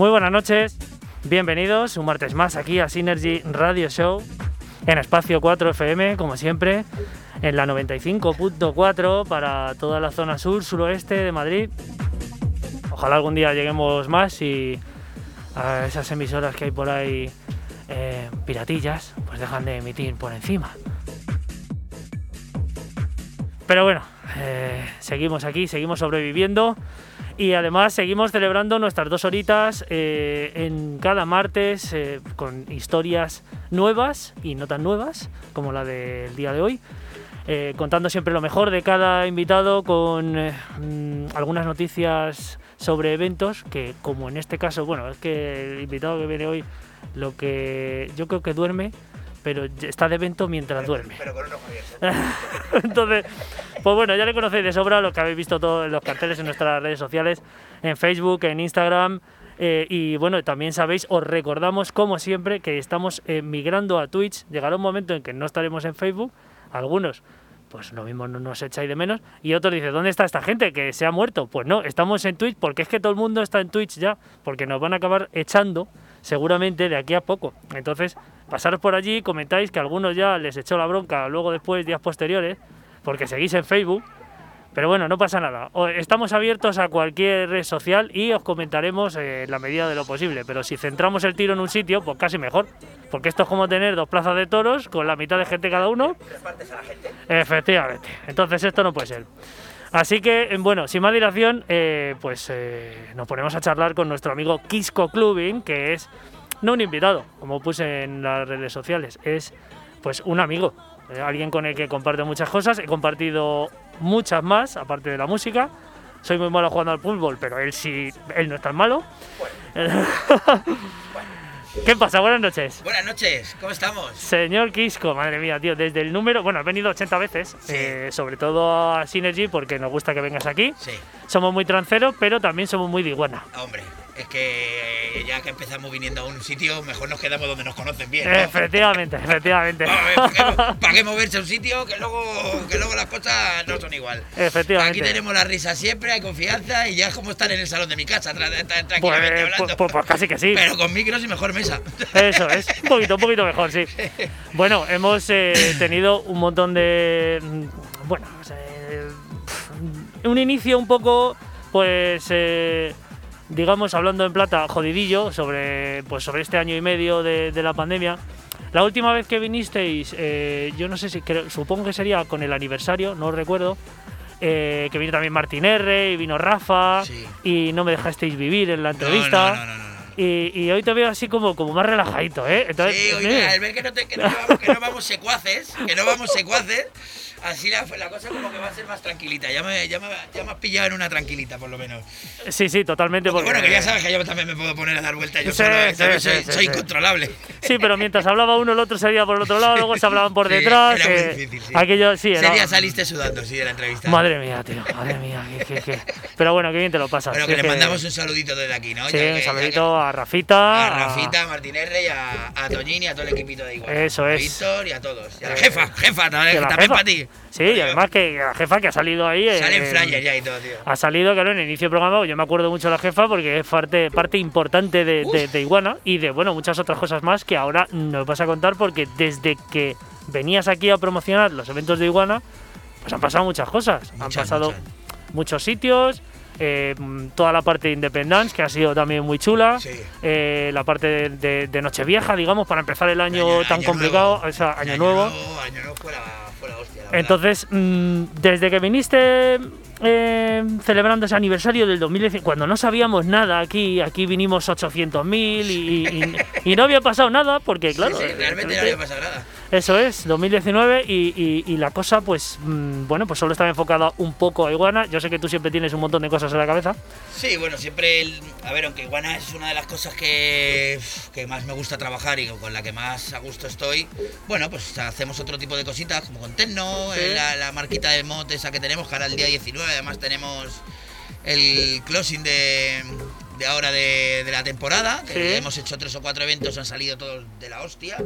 Muy buenas noches, bienvenidos un martes más aquí a Synergy Radio Show en Espacio 4 FM, como siempre, en la 95.4 para toda la zona sur, suroeste de Madrid. Ojalá algún día lleguemos más y a esas emisoras que hay por ahí eh, piratillas, pues dejan de emitir por encima. Pero bueno, eh, seguimos aquí, seguimos sobreviviendo y además seguimos celebrando nuestras dos horitas eh, en cada martes eh, con historias nuevas y no tan nuevas como la del día de hoy. Eh, contando siempre lo mejor de cada invitado con mm, algunas noticias sobre eventos que como en este caso, bueno, es que el invitado que viene hoy lo que yo creo que duerme pero está de evento mientras duerme. Pero con un ojo Entonces, pues bueno, ya le conocéis de sobra lo que habéis visto todos los carteles en nuestras redes sociales, en Facebook, en Instagram. Eh, y bueno, también sabéis, os recordamos como siempre que estamos eh, migrando a Twitch. Llegará un momento en que no estaremos en Facebook, algunos pues lo mismo no nos echáis de menos. Y otros dicen, ¿dónde está esta gente que se ha muerto? Pues no, estamos en Twitch porque es que todo el mundo está en Twitch ya, porque nos van a acabar echando seguramente de aquí a poco. Entonces, pasaros por allí, comentáis que algunos ya les echó la bronca luego después, días posteriores, porque seguís en Facebook. Pero bueno, no pasa nada. Estamos abiertos a cualquier red social y os comentaremos eh, en la medida de lo posible. Pero si centramos el tiro en un sitio, pues casi mejor. Porque esto es como tener dos plazas de toros con la mitad de gente cada uno. Repartes a la gente. Efectivamente. Entonces esto no puede ser. Así que, bueno, sin más dilación, eh, pues eh, nos ponemos a charlar con nuestro amigo Kisco Clubing, que es no un invitado, como puse en las redes sociales, es pues un amigo, eh, alguien con el que comparto muchas cosas, he compartido muchas más, aparte de la música. Soy muy malo jugando al fútbol, pero él sí, él no es tan malo. ¿Qué pasa? Buenas noches. Buenas noches, ¿cómo estamos? Señor Quisco, madre mía, tío, desde el número, bueno, has venido 80 veces, eh, sobre todo a Synergy porque nos gusta que vengas aquí. Sí. Somos muy tranceros, pero también somos muy de iguana. Hombre, es que ya que empezamos viniendo a un sitio, mejor nos quedamos donde nos conocen bien. Efectivamente, efectivamente. ¿Para qué, moverse a un sitio que luego, que luego las cosas no son igual? Efectivamente. Aquí tenemos la risa siempre, hay confianza y ya es como estar en el salón de mi casa, tranquilamente Pues, hablando. pues, pues, pues casi que sí. Pero con micros y mejor mesa. Eso es, un poquito, un poquito mejor, sí. Bueno, hemos eh, tenido un montón de. Bueno, eh, un inicio un poco, pues. eh, digamos, hablando en plata, jodidillo sobre, pues, sobre este año y medio de, de la pandemia. La última vez que vinisteis, eh, yo no sé si, creo- supongo que sería con el aniversario, no recuerdo, eh, que vino también Martín R, y vino Rafa, Sí. y no me dejasteis vivir en la entrevista. No, no, no. Y, y hoy te veo así como, como más relajadito, ¿eh? Entonces, Sí, sí. oiga, al ver que no, te- que vamos, que no vamos secuaces, que no vamos secuaces, así la, la cosa como que va a ser más tranquilita. Ya me, ya, me, ya me has pillado en una tranquilita, por lo menos. sí, sí, totalmente. Porque, Porque, bueno, que ya sabes que yo también me puedo poner a dar vueltas yo Sí, soy, sí, soy incontrolable. Sí, pero mientras hablaba uno, el otro se por el otro lado, luego se hablaban por detrás. era muy difícil, sí. Aquello, sí, Ese era- día saliste sudando, sí, de la entrevista. Madre mía, tío, madre mía. qué- qué- qué- Pero bueno, qué bien te lo pasas. Bueno, que le que- mandamos un saludito desde aquí, ¿no? Sí, Ya que- un saludito a que- Rafita. A Rafita, a Martín R y a, a Toñín y a todo el equipito de igual. Eso A es. Víctor y a todos. Y a la jefa, jefa, también, a para ti. Sí, y además que la jefa que ha salido ahí. Sale en eh, flyer ya y todo, tío. Ha salido, claro, en el inicio del programa, yo me acuerdo mucho de la jefa porque es parte, parte importante de, de- de Iguana y de, bueno, muchas otras cosas más que ahora nos vas a contar porque desde que venías aquí a promocionar los eventos de Iguana, pues han pasado muchas cosas. han pasado muchas. muchos sitios, eh, toda la parte de Independence, que ha sido también muy chula, Sí. eh, la parte de, de- de Nochevieja, digamos, para empezar el año, Año- tan año complicado, nuevo. o sea, año, año nuevo. Año nuevo fue la, fue la hostia. Entonces, mm, desde que viniste eh, celebrando ese aniversario del 2019, cuando no sabíamos nada aquí, aquí vinimos 800.000 y, y- no había pasado nada, porque claro, sí, sí, realmente no había pasado nada. Eso es, 2019 y, y- y la cosa pues, mm, bueno, pues solo estaba enfocada un poco a Iguana. Yo sé que tú siempre tienes un montón de cosas en la cabeza. Sí, bueno, siempre, el- a ver, aunque Iguana es una de las cosas que, que más me gusta trabajar y con la que más a gusto estoy, bueno, pues hacemos otro tipo de cositas, como con Tecno, Sí. eh, la, la marquita de mod esa que tenemos, que ahora el día 19, además tenemos el closing de, de ahora de, de la temporada, que Sí. hemos hecho tres o cuatro eventos, han salido todos de la hostia.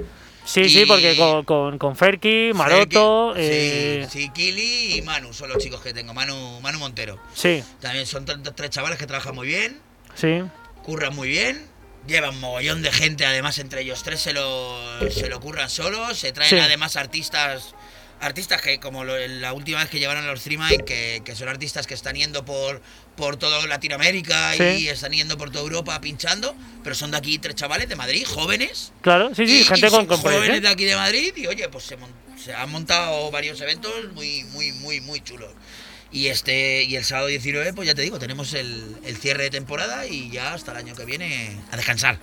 Sí, sí, porque con, con, con Ferki, Maroto, Ferki, eh, sí, sí, Kili y Manu son los chicos que tengo, Manu, Manu Montero. sí, También son tres chavales que trabajan muy bien, sí, curran muy bien, llevan mogollón de gente, además entre ellos tres se lo, se lo curran solos, se traen Sí. además artistas artistas que como lo- la última vez que llevaron a los Three Mind, que, que son artistas que están yendo por, por toda Latinoamérica Sí. y están yendo por toda Europa pinchando, pero son de aquí tres chavales de Madrid, jóvenes. claro, sí, sí, y, gente y con, son con jóvenes proyección. de aquí de Madrid y oye, pues se, se han montado varios eventos muy, muy, muy, muy chulos. Y este y el sábado 19, pues ya te digo, tenemos el, el cierre de temporada y ya hasta el año que viene a descansar.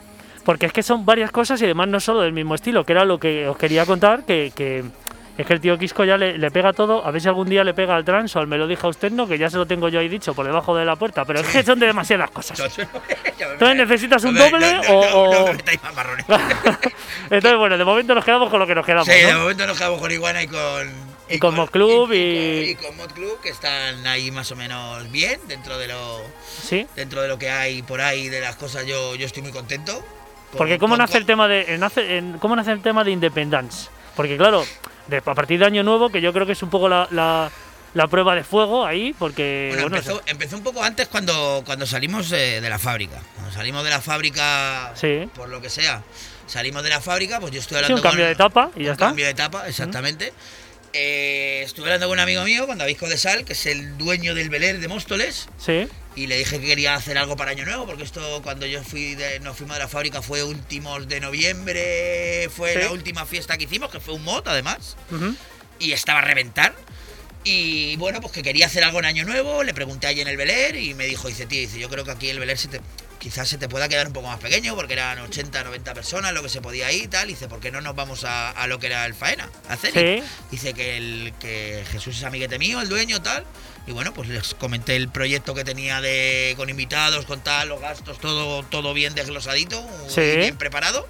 Porque es que son varias cosas y además no solo del mismo estilo, que era lo que os quería contar, que, que es que el tío Quisco ya le, le pega todo, a ver si algún día le pega al trans o al Melody House Techno, que ya se lo tengo yo ahí dicho por debajo de la puerta, pero es que son de demasiadas cosas. Entonces necesitas un doble o... Entonces, bueno, de momento nos quedamos con lo que nos quedamos, Sí, de momento nos quedamos con Iguana y con. Y con Mod Club y, y- y con Mod Club, que están ahí más o menos bien dentro de lo Sí. dentro de lo que hay por ahí de las cosas. Yo, yo estoy muy contento. Con- Porque cómo con- nace el tema de nace, en- cómo nace el tema de Independence. Porque claro, de- a partir de Año Nuevo, que yo creo que es un poco la, la, la prueba de fuego ahí, porque Bueno, bueno, empezó, empezó un poco antes cuando, cuando salimos eh, de la fábrica. Cuando salimos de la fábrica, Sí. por lo que sea, salimos de la fábrica, pues yo estuve sí, hablando un cambio con- de etapa y ya un está. cambio de etapa, exactamente. Eh, estuve hablando con un amigo mío, con David Codesal, que es el dueño del Beler de Móstoles, Sí, y le dije que quería hacer algo para Año Nuevo, porque esto cuando yo fui de, nos fuimos de la fábrica fue últimos de noviembre, fue Sí. la última fiesta que hicimos, que fue un mod además y estaba a reventar. Y bueno, pues que quería hacer algo en Año Nuevo, le pregunté allí en el Beler y me dijo, dice, tío, dice, yo creo que aquí el Beler se te, quizás se te pueda quedar un poco más pequeño porque eran 80, 90 personas lo que se podía ir y tal. Y dice, ¿por qué no nos vamos a, a lo que era el Faena? A Zenit?". Sí. Dice que, el, que Jesús es amiguete mío, el dueño, tal. Y bueno, pues les comenté el proyecto que tenía de con invitados, con tal, los gastos, todo, todo bien desglosadito, Sí. bien preparado.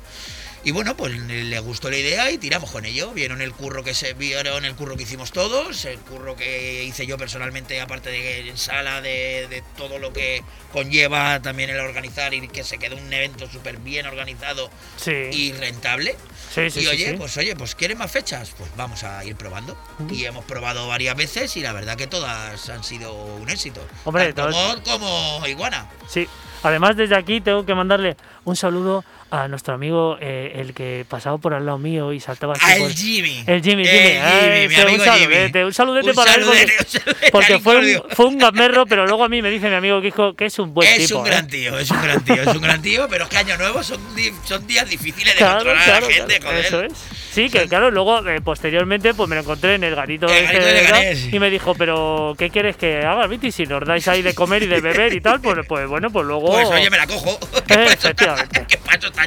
Y bueno, pues le gustó la idea y tiramos con ello. Vieron el curro que se vieron el curro que hicimos todos, el curro que hice yo personalmente, aparte de en sala, de, de todo lo que conlleva también el organizar y que se quedó un evento súper bien organizado sí, y rentable. sí, sí, y oye, pues oye, pues ¿quieren más fechas? Pues vamos a ir probando. Y hemos probado varias veces y la verdad que todas han sido un éxito. Hombre, Tanto todas- como Iguana. Sí. Además, desde aquí tengo que mandarle un saludo a nuestro amigo, eh, el que pasaba por al lado mío y saltaba así. A por- el Jimmy. El Jimmy, Jimmy, mi un saludete, Jimmy. un saludete Un para él porque, saludete, saludete porque al fue, un, fue un gamberro, pero luego a mí me dice mi amigo Kiko que es un buen Es tipo. un ¿eh? gran tío, es un gran tío, es un gran tío, pero es que año nuevo son, son días difíciles de Claro, controlar claro, a la gente, claro, joder. Eso es. Sí, que claro, luego eh, posteriormente pues me lo encontré en el garito, El garito de Leganés. y me dijo, pero ¿qué quieres que haga, Viti? Si nos dais ahí de comer y de beber y tal, pues, pues bueno, pues luego... Pues oye, me la cojo. ¿Qué Eh, este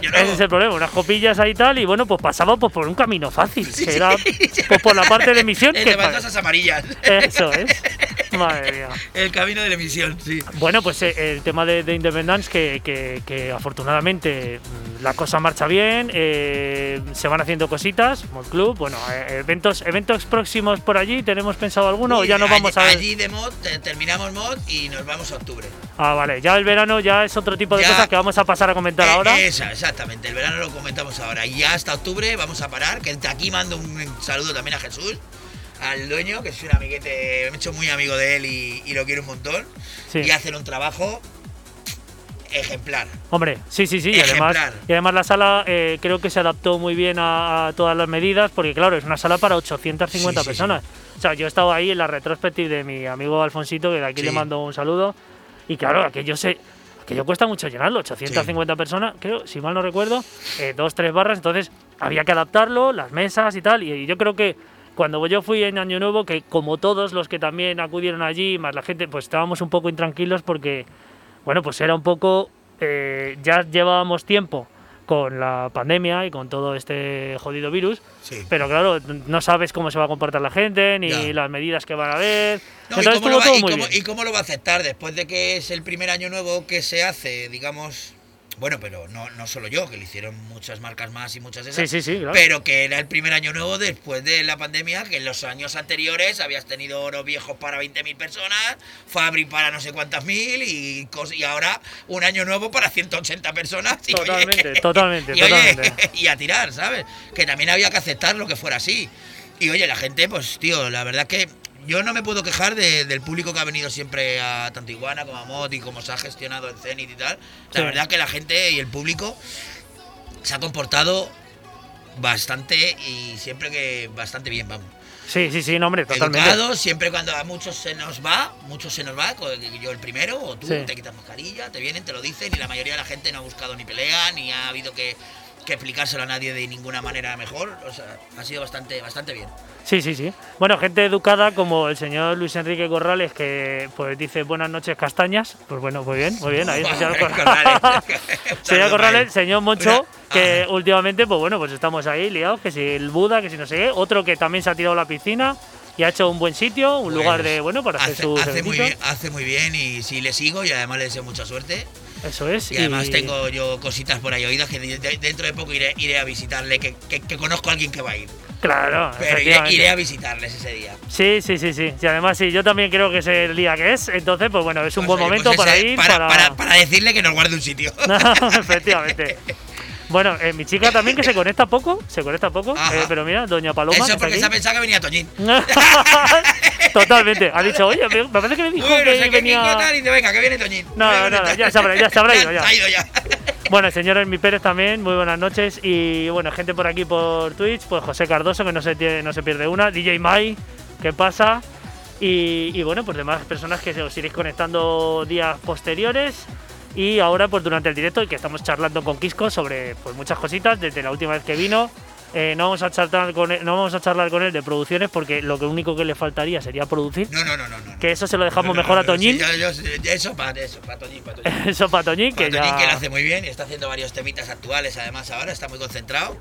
Ese es el problema, unas copillas ahí tal, y bueno, pues pasaba pues, por un camino fácil, Sí, que sí. era pues, por la parte de misión El que de amarillas. Eso es. Madre mía. El camino de la emisión, sí. Bueno, pues eh, el tema de, de Independence, que, que- que afortunadamente mm, la cosa marcha bien, eh, se van haciendo cositas, Mod Club, bueno, eh, eventos, eventos próximos por allí, ¿tenemos pensado alguno o ya nos allí- vamos a ver? Allí de mod, te- terminamos mod y nos vamos a octubre. Ah, vale, ya el verano ya es otro tipo de Ya. cosas que vamos a pasar a comentar ahora. Esa, exactamente. El verano lo comentamos ahora. Y ya hasta octubre vamos a parar. Que de aquí mando un saludo también a Jesús, al dueño, que es un amiguete, me he hecho muy amigo de él y, y lo quiero un montón. Sí. Y hacen un trabajo ejemplar. Hombre, sí, sí, sí. Y además, y además la sala eh, creo que se adaptó muy bien a, a todas las medidas, porque claro, es una sala para 850 Sí, sí, sí. personas. O sea, yo he estado ahí en la retrospectiva de mi amigo Alfonsito, que de aquí le mando un saludo. Y claro, aquello se. Aquello cuesta mucho llenarlo, 850 personas, creo, si mal no recuerdo, eh, dos, tres barras, entonces había que adaptarlo, las mesas y tal, y, y yo creo que cuando yo fui en Año Nuevo, que como todos los que también acudieron allí, más la gente, pues estábamos un poco intranquilos porque bueno, pues era un poco. eh, ya llevábamos tiempo con la pandemia y con todo este jodido virus, Sí. pero claro, no sabes cómo se va a comportar la gente, ni Ya. las medidas que van a haber. No, ¿y, Entonces cómo va, todo y muy cómo- bien. y cómo lo va a aceptar después de que es el primer año nuevo que se hace, digamos? Bueno, pero no, no solo yo, que lo hicieron muchas marcas más y muchas esas. Sí, sí, sí, claro. Pero que era el primer año nuevo después de la pandemia, que en los años anteriores habías tenido oro viejo para 20.000 personas, Fabri para no sé cuántas mil y, y ahora un año nuevo para 180 personas. Y, oye, Totalmente, totalmente, y, oye, totalmente. y a tirar, ¿sabes? Que también había que aceptar lo que fuera así. Y oye, la gente, pues tío, la verdad que yo no me puedo quejar de- del público que ha venido siempre a tanto Iguana como a Mod y como se ha gestionado en Zenit y tal. La Sí. verdad que la gente y el público se ha comportado bastante y siempre que bastante bien, vamos. Sí, sí, sí, no, hombre, totalmente. Educados, siempre cuando a muchos se nos va, muchos se nos va, yo el primero, o tú Sí. te quitas mascarilla, te vienen, te lo dicen, y la mayoría de la gente no ha buscado ni pelea, ni ha habido que, que explicárselo a nadie de ninguna manera mejor. O sea, ha sido bastante, bastante bien. Sí, sí, sí. Bueno, gente educada como el señor Luis Enrique Corrales, que pues dice buenas noches castañas. Pues bueno, muy bien, muy bien. Ahí el señor Corrales. Señor Corrales, señor Moncho, que Ajá. últimamente, pues bueno, pues estamos ahí liados, que si el Buda, que si no sé qué. Otro que también se ha tirado a la piscina y ha hecho un buen sitio, un lugar de, bueno, para hacer hace, sus hace muy bien, hace muy bien y sí le sigo y además le deseo mucha suerte. Eso es. Y además tengo yo cositas por ahí oídas que de- de- dentro de poco iré, iré a visitarle, que, que- que conozco a alguien que va a ir. Claro, Pero iré, a visitarles ese día. Sí, sí, sí, sí. Y además, sí, yo también creo que es el día que es. Entonces, pues bueno, es un Pues, buen oye, momento pues para ir. Para, para- para decirle que nos guarde un sitio. Efectivamente. Bueno, eh, mi chica también que se conecta poco, se conecta poco, eh, pero mira, Doña Paloma. Eso porque se ha pensado que venía Toñín. Totalmente. Ha dicho, oye, me parece que me dijo Bueno, que venía. Kiko tal y dice, venga, que viene Toñín. No, no, no, ya se habrá- ya se habrá ido, ya. Ha ido ya. Bueno, señor Hermi Pérez también, muy buenas noches. Y bueno, gente por aquí por Twitch, pues José Cardoso, que no se, tiene- no se pierde una, DJ Mai, ¿qué pasa? Y, y bueno, pues demás personas que os iréis conectando días posteriores. Y ahora, pues durante el directo, que estamos charlando con Quisco sobre pues, muchas cositas desde la última vez que vino. Eh, no, vamos a charlar con él, no vamos a charlar con él de producciones porque lo que único que le faltaría sería producir. No, no, no, no. no. Que eso se lo dejamos No, no, mejor a Toñín. sí, yo- yo- eso para eso, para Toñín, para Toñín. Eso para Toñín, que Toñín, ya. que lo hace muy bien y está haciendo varios temitas actuales además ahora, está muy concentrado.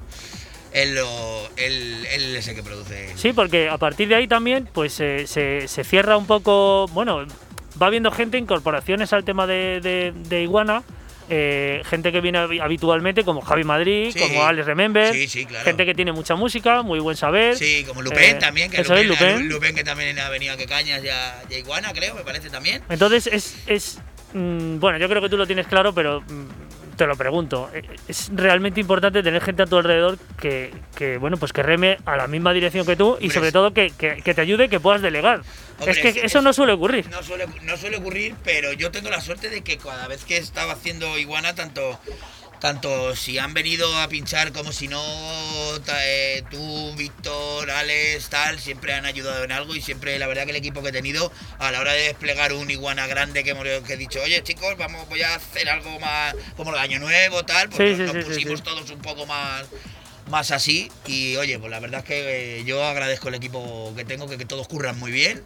Él, lo, él, él es el que produce. Sí, porque a partir de ahí también pues eh, se, se cierra un poco, bueno, va viendo gente, incorporaciones al tema de, de- de Iguana, eh, gente que viene habi- habitualmente como Javi Madrid, Sí. como Alex Remember, Sí, sí, claro. gente que tiene mucha música, muy buen saber. Sí, como Lupin Eh, también, que que también ha venido a que cañas ya, ya Iguana, creo, me parece también. Entonces es, es mm, bueno, yo creo que tú lo tienes claro, pero mm, te lo pregunto. Eh, Es realmente importante tener gente a tu alrededor que, que, bueno, pues que reme a la misma dirección que tú y sobre todo que, que- que te ayude, que puedas delegar. Hombre, es que es- eso es- no suele ocurrir. No suele, no suele ocurrir, pero yo tengo la suerte de que cada vez que estaba haciendo Iguana, tanto, tanto si han venido a pinchar como si no, eh, tú, Víctor, Alex, tal, siempre han ayudado en algo y siempre la verdad que el equipo que he tenido a la hora de desplegar un iguana grande que hemos que he dicho, oye chicos, vamos, voy a hacer algo más como el año nuevo, tal, pues Sí, nos, sí, pusimos sí. todos un poco más más así y oye, pues la verdad es que eh, yo agradezco el equipo que tengo, que, que todos curran muy bien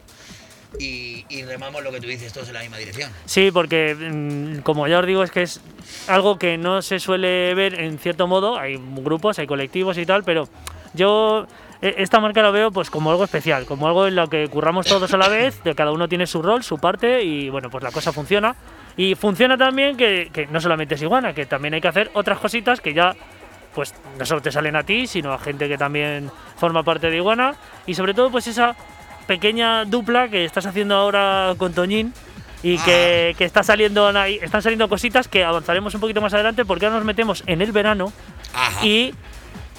y, y remamos lo que tú dices, todos en la misma dirección. Sí, porque mm, como ya os digo, es que es algo que no se suele ver en cierto modo. Hay grupos, hay colectivos y tal, pero yo eh, esta marca la veo pues como algo especial, como algo en lo que curramos todos a la vez, de cada uno tiene su rol, su parte y bueno, pues la cosa funciona. Y funciona también que, que no solamente es iguana, que también hay que hacer otras cositas que ya pues no solo te salen a ti, sino a gente que también forma parte de Iguana. Y sobre todo pues esa pequeña dupla que estás haciendo ahora con Toñín y que, que está saliendo están saliendo cositas que avanzaremos un poquito más adelante porque ahora nos metemos en el verano Ajá. y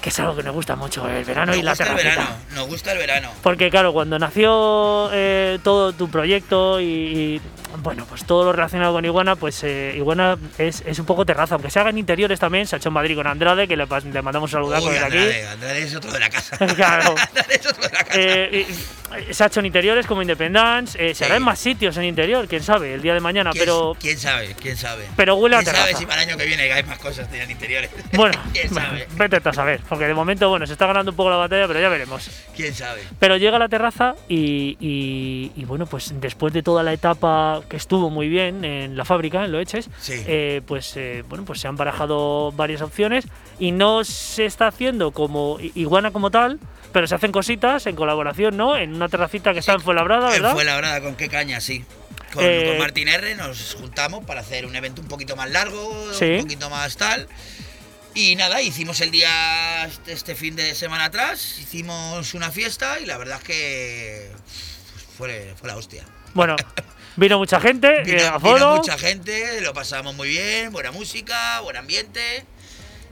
que es algo que nos gusta mucho, el verano nos y la gusta el terracita. verano, nos gusta el verano. Porque claro, cuando nació eh, todo tu proyecto y, y, bueno, pues todo lo relacionado con Iguana, pues eh, Iguana es, es un poco terraza, aunque se haga en interiores también, se ha hecho en Madrid con Andrade, que le, le mandamos un saludazo Uy, desde aquí. Andrade, es otro de la casa. Claro. Andrade es otro de la casa. Eh, y- se ha hecho en interiores como Independence, eh, se hará en más sitios en interior, quién sabe, el día de mañana, ¿Quién, pero, quién sabe? ¿Quién sabe? pero huele a ¿Quién sabe terraza. si para el año que viene hay más cosas en interiores? Bueno, ¿Quién sabe? vete a saber, porque de momento, bueno, se está ganando un poco la batalla, pero ya veremos. ¿Quién sabe? Pero llega a la terraza y, y- y, bueno, pues después de toda la etapa que estuvo muy bien en la fábrica, en Loeches, Sí. eh, pues eh, bueno, pues se han barajado varias opciones y no se está haciendo como iguana como tal, pero se hacen cositas en colaboración, ¿no? En una terracita que está en Fuenlabrada, ¿verdad? Fue la brada con qué caña, sí. Con, Eh, con Martín R nos juntamos para hacer un evento un poquito más largo, Sí. un poquito más tal. Y nada, hicimos el día este, este fin de semana atrás, hicimos una fiesta y la verdad es que fue, fue la hostia. Bueno, vino mucha gente, Vino, eh, vino aforo. mucha gente, lo pasamos muy bien, buena música, buen ambiente.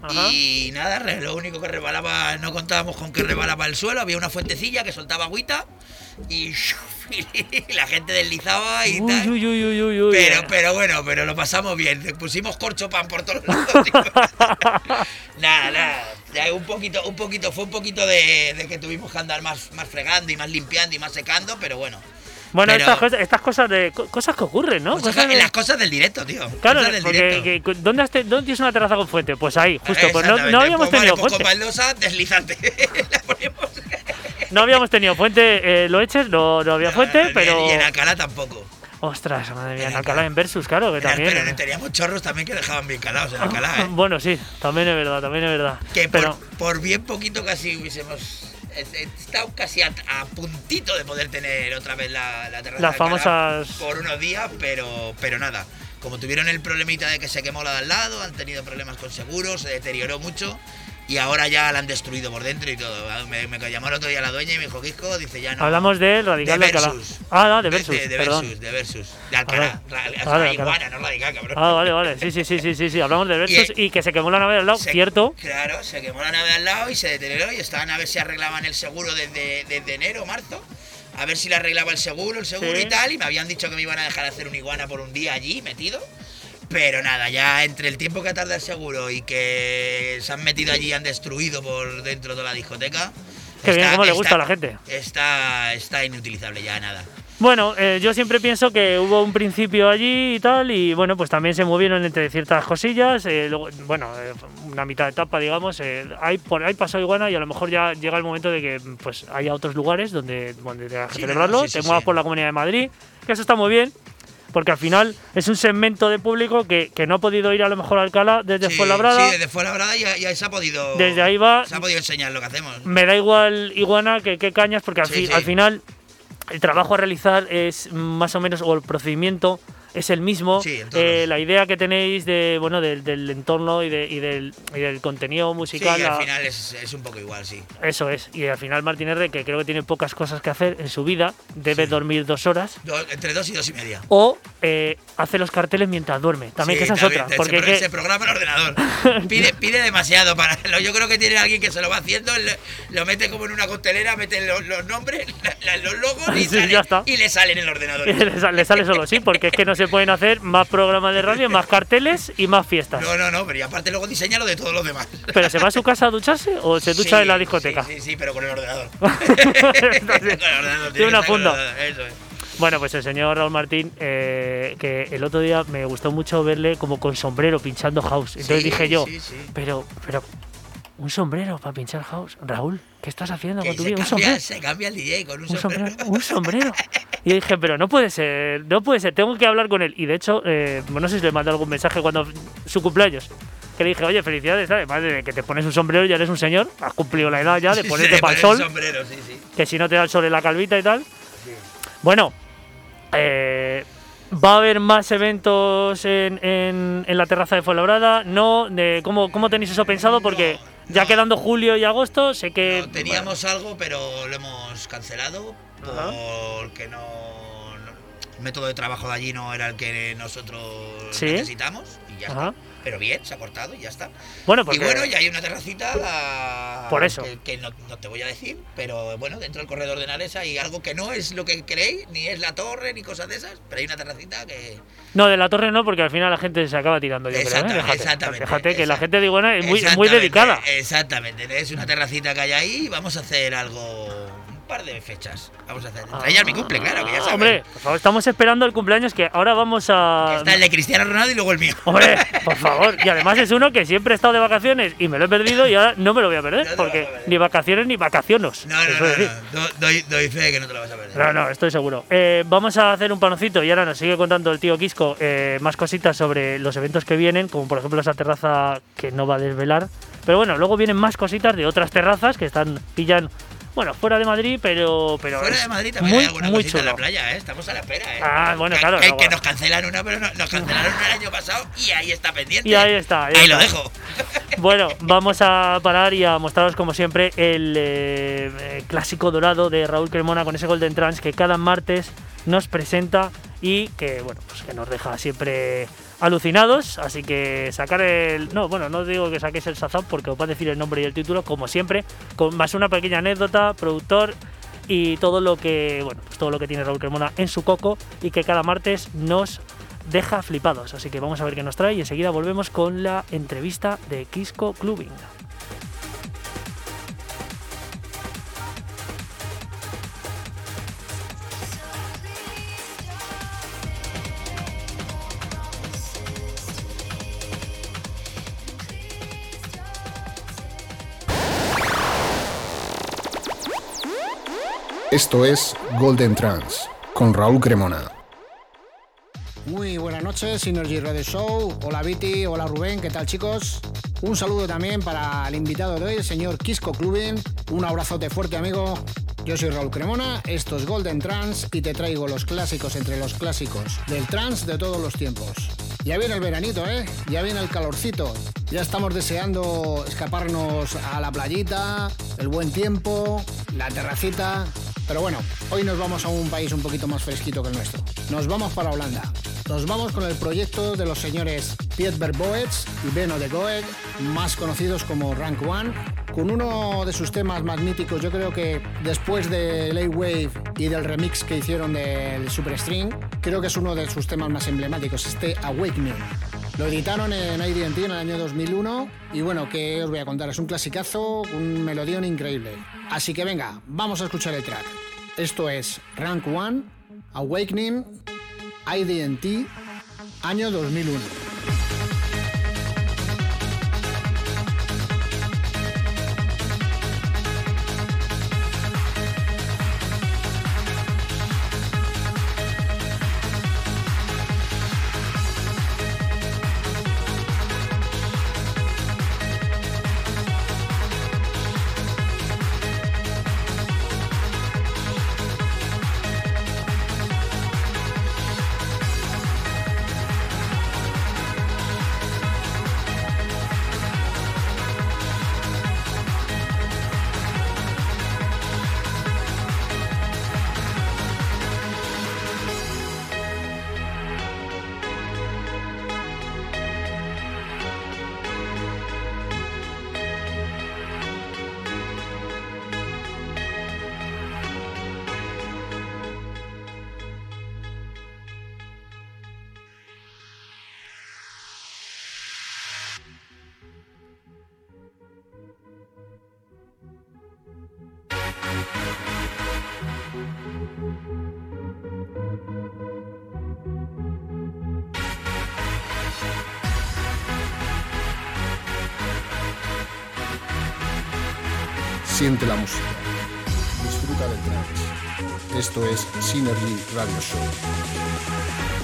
Ajá. Y nada, lo único que rebalaba, no contábamos con que rebalaba el suelo, había una fuentecilla que soltaba agüita y, y la gente deslizaba y Uy, tal. uy, uy, Pero, pero bueno, pero lo pasamos bien. Pusimos corcho pan por todos lados. nada, nada. Un poquito, un poquito, fue un poquito de, de que tuvimos que andar más, más fregando y más limpiando y más secando, pero bueno. Bueno, Pero- estas, cosas, estas cosas de co- cosas que ocurren, ¿no? Cosas- Cosas de- las cosas del directo, tío. Claro, del porque directo. que- ¿dónde, has te- ¿dónde tienes una terraza con fuente? Pues ahí, justo. Pues no, no habíamos Pues tenido vale, pues con fuente. baldosa deslizante. La ponemos. No habíamos tenido fuente, eh, lo eches, no, no había fuente, en- pero. Y en Alcalá tampoco. Ostras, madre mía, En Alcalá. En Versus, claro, que también. pero eh. teníamos chorros también que dejaban bien calados en Alcalá, ¿eh? Bueno, sí, también es verdad, también es verdad. Que pero por, por bien poquito casi hubiésemos eh, eh, estado casi a, a puntito de poder tener otra vez la, la terraza Las de famosas- por unos días, pero, pero nada. Como tuvieron el problemita de que se quemó la de al lado, han tenido problemas con seguros, se deterioró mucho y ahora ya la han destruido por dentro y todo. Me, me llamó el otro día la dueña y me dijo, Quisco, dice ya no. hablamos de Radical de de. Versus. Ah, no, de Versus, De, de perdón. Versus, de Versus. De Alcalá. Ah, vale, iguana, no Radical, cabrón. Ah, vale, vale. Sí, sí, sí, sí, sí, sí. Hablamos de Versus Y- y, que se quemó la nave al lado, Se- cierto. Claro, se quemó la nave al lado y se deterioró y estaban a ver si arreglaban el seguro desde, desde enero marzo. A ver si le arreglaba el seguro, el seguro Sí. y tal. Y me habían dicho que me iban a dejar hacer un iguana por un día allí metido. Pero nada, ya entre el tiempo que tarda el seguro y que se han metido allí y han destruido por dentro toda la discoteca. Qué bien, cómo le gusta a la gente. Está, está inutilizable ya, nada. Bueno, eh, yo siempre pienso que hubo un principio allí y tal, y bueno, pues también se movieron entre ciertas cosillas. eh, luego, bueno, eh, una mitad de etapa, digamos. eh, ahí, por ahí pasó Iguana y a lo mejor ya llega el momento de que pues haya otros lugares donde, donde tengas que Sí, celebrarlo. no, sí, sí, Te muevas sí. por la Comunidad de Madrid, que eso está muy bien, porque al final es un segmento de público que, que no ha podido ir a lo mejor a Alcalá desde Sí, Fuenlabrada. Sí, desde Fuenlabrada ya, ya se ha podido. Desde ahí va- Se ha podido enseñar lo que hacemos. Me da igual Iguana que qué cañas, porque al, Sí, fi- sí. al final el trabajo a realizar es más o menos, o el procedimiento es el mismo. Sí, Eh, la idea que tenéis de, bueno, del, del entorno y, de- y del, y del contenido Sí, musical. al la- final es, es un poco igual, sí. Eso es. Y al final Martín R, que creo que tiene pocas cosas que hacer en su vida, debe Sí. dormir dos horas. Do- entre dos y dos y media. O eh, hace los carteles mientras duerme. También Sí, que esa es otra. Porque que- se programa el ordenador. Pide, pide demasiado para lo- Yo creo que tiene alguien que se lo va haciendo, lo mete como en una costelera, mete los, los nombres, los logos y, Sí, sale- ya está. y le sale en el ordenador. le sale- le sale solo, sí, porque es que no se pueden hacer más programas de radio, más carteles y más fiestas. No, no, no, pero y aparte luego diseña lo de todos los demás. ¿Pero se va a su casa a ducharse o se ducha Sí, en la discoteca? Sí, sí, sí, pero con el ordenador. Tiene Con el ordenador, Tiene una funda. Eso es. Bueno, pues el señor Raúl Martín, eh, que el otro día me gustó mucho verle como con sombrero pinchando house. Entonces Sí, dije yo, sí, sí. pero, pero, un sombrero para pinchar house. Raúl, ¿qué estás haciendo con tu vida? Un sombrero. se cambia el DJ con un, Un sombrero. sombrero, un sombrero. Y dije, pero no puede ser, no puede ser, tengo que hablar con él. Y de hecho, eh, no sé si le mandé algún mensaje cuando su cumpleaños. Que le dije, oye, felicidades, además de que te pones un sombrero y ya eres un señor, has cumplido la edad ya de ponerte para el sol, sombrero, sí, sí. que si no te da el sol en la calvita y tal. Bueno, eh, ¿va a haber más eventos en, en- en la terraza de Fuenlabrada? No, de, ¿cómo, ¿cómo tenéis eso pensado? Porque No, ya no. quedando julio y agosto, sé que... No, teníamos algo, pero lo hemos cancelado porque no, no- el método de trabajo de allí no era el que nosotros Sí. necesitamos y ya Ajá. está. Pero bien, se ha cortado y ya está. Bueno, Y porque... bueno, ya hay una terracita Por eso. que, que no, no te voy a decir, pero bueno, dentro del corredor de Henares hay algo que no es lo que creéis, ni es la torre, ni cosas de esas, pero hay una terracita que... No, de la torre no, porque al final la gente se acaba tirando, yo creo. ¿eh? Exactamente, déjate que la gente de Iguana es muy, muy dedicada. Exactamente, es una terracita que hay ahí y vamos a hacer algo, par de fechas. Vamos a hacer, Ah, entre ellas mi cumple, claro, que ya sabes. Hombre, por favor, estamos esperando el cumpleaños que ahora vamos a... Está el de Cristiano Ronaldo y luego el mío. Hombre, por favor. Y además es uno que siempre he estado de vacaciones y me lo he perdido y ahora no me lo voy a perder. No vas a Porque perder. ni vacaciones ni vacacionos. No, no, no, no, doy, doy fe de que no te lo vas a perder. No, no, estoy seguro. Eh, vamos a hacer un panocito y ahora nos sigue contando el tío Quisco eh, más cositas sobre los eventos que vienen, como por ejemplo esa terraza que no va a desvelar. Pero bueno, luego vienen más cositas de otras terrazas que están pillan, bueno, fuera de Madrid, pero, pero Fuera de Madrid también muy, hay alguna muy en la chulo. playa, ¿eh? Estamos a la espera, ¿eh? Ah, bueno, Que- claro, Que, no, que bueno. nos cancelan una, pero no- nos cancelaron el año pasado y ahí está pendiente. Y ahí está. ahí Ahí lo dejo. Bueno, vamos a parar y a mostraros como siempre el eh, clásico dorado de Raúl Cremona con ese Golden Trans que cada martes nos presenta y que bueno, pues que nos deja siempre alucinados, así que sacar el no, bueno, no digo que saquéis el Sazam porque os va a decir el nombre y el título como siempre, con más una pequeña anécdota, productor y todo lo que, bueno, pues todo lo que tiene Raúl Cremona en su coco y que cada martes nos deja flipados. Así que vamos a ver qué nos trae y enseguida volvemos con la entrevista de Kisco Clubbing. Esto es Golden Trans con Raúl Cremona. Muy buenas noches, Synergy Radio Show. Hola Viti, hola Rubén, ¿qué tal chicos? Un saludo también para el invitado de hoy, el señor Quisco Clubin. Un abrazote fuerte, amigo. Yo soy Raúl Cremona, esto es Golden Trans y te traigo los clásicos entre los clásicos del trans de todos los tiempos. Ya viene el veranito, ¿eh? Ya viene el calorcito. Ya estamos deseando escaparnos a la playita, el buen tiempo, la terracita. Pero bueno, hoy nos vamos a un país un poquito más fresquito que el nuestro. Nos vamos para Holanda. Nos vamos con el proyecto de los señores Piet Verboets y Beno de Goeg, más conocidos como Rank One, con uno de sus temas más yo creo que después de Lay Wave y del remix que hicieron del Super String, creo que es uno de sus temas más emblemáticos, este Awakening. Lo editaron en AD&T en el año 2001 y bueno, ¿qué os voy a contar? Es un clasicazo, un melodión increíble. Así que venga, vamos a escuchar el track. Esto es Rank One, Awakening, AD&T, año 2001. Es Synergy Radio Show.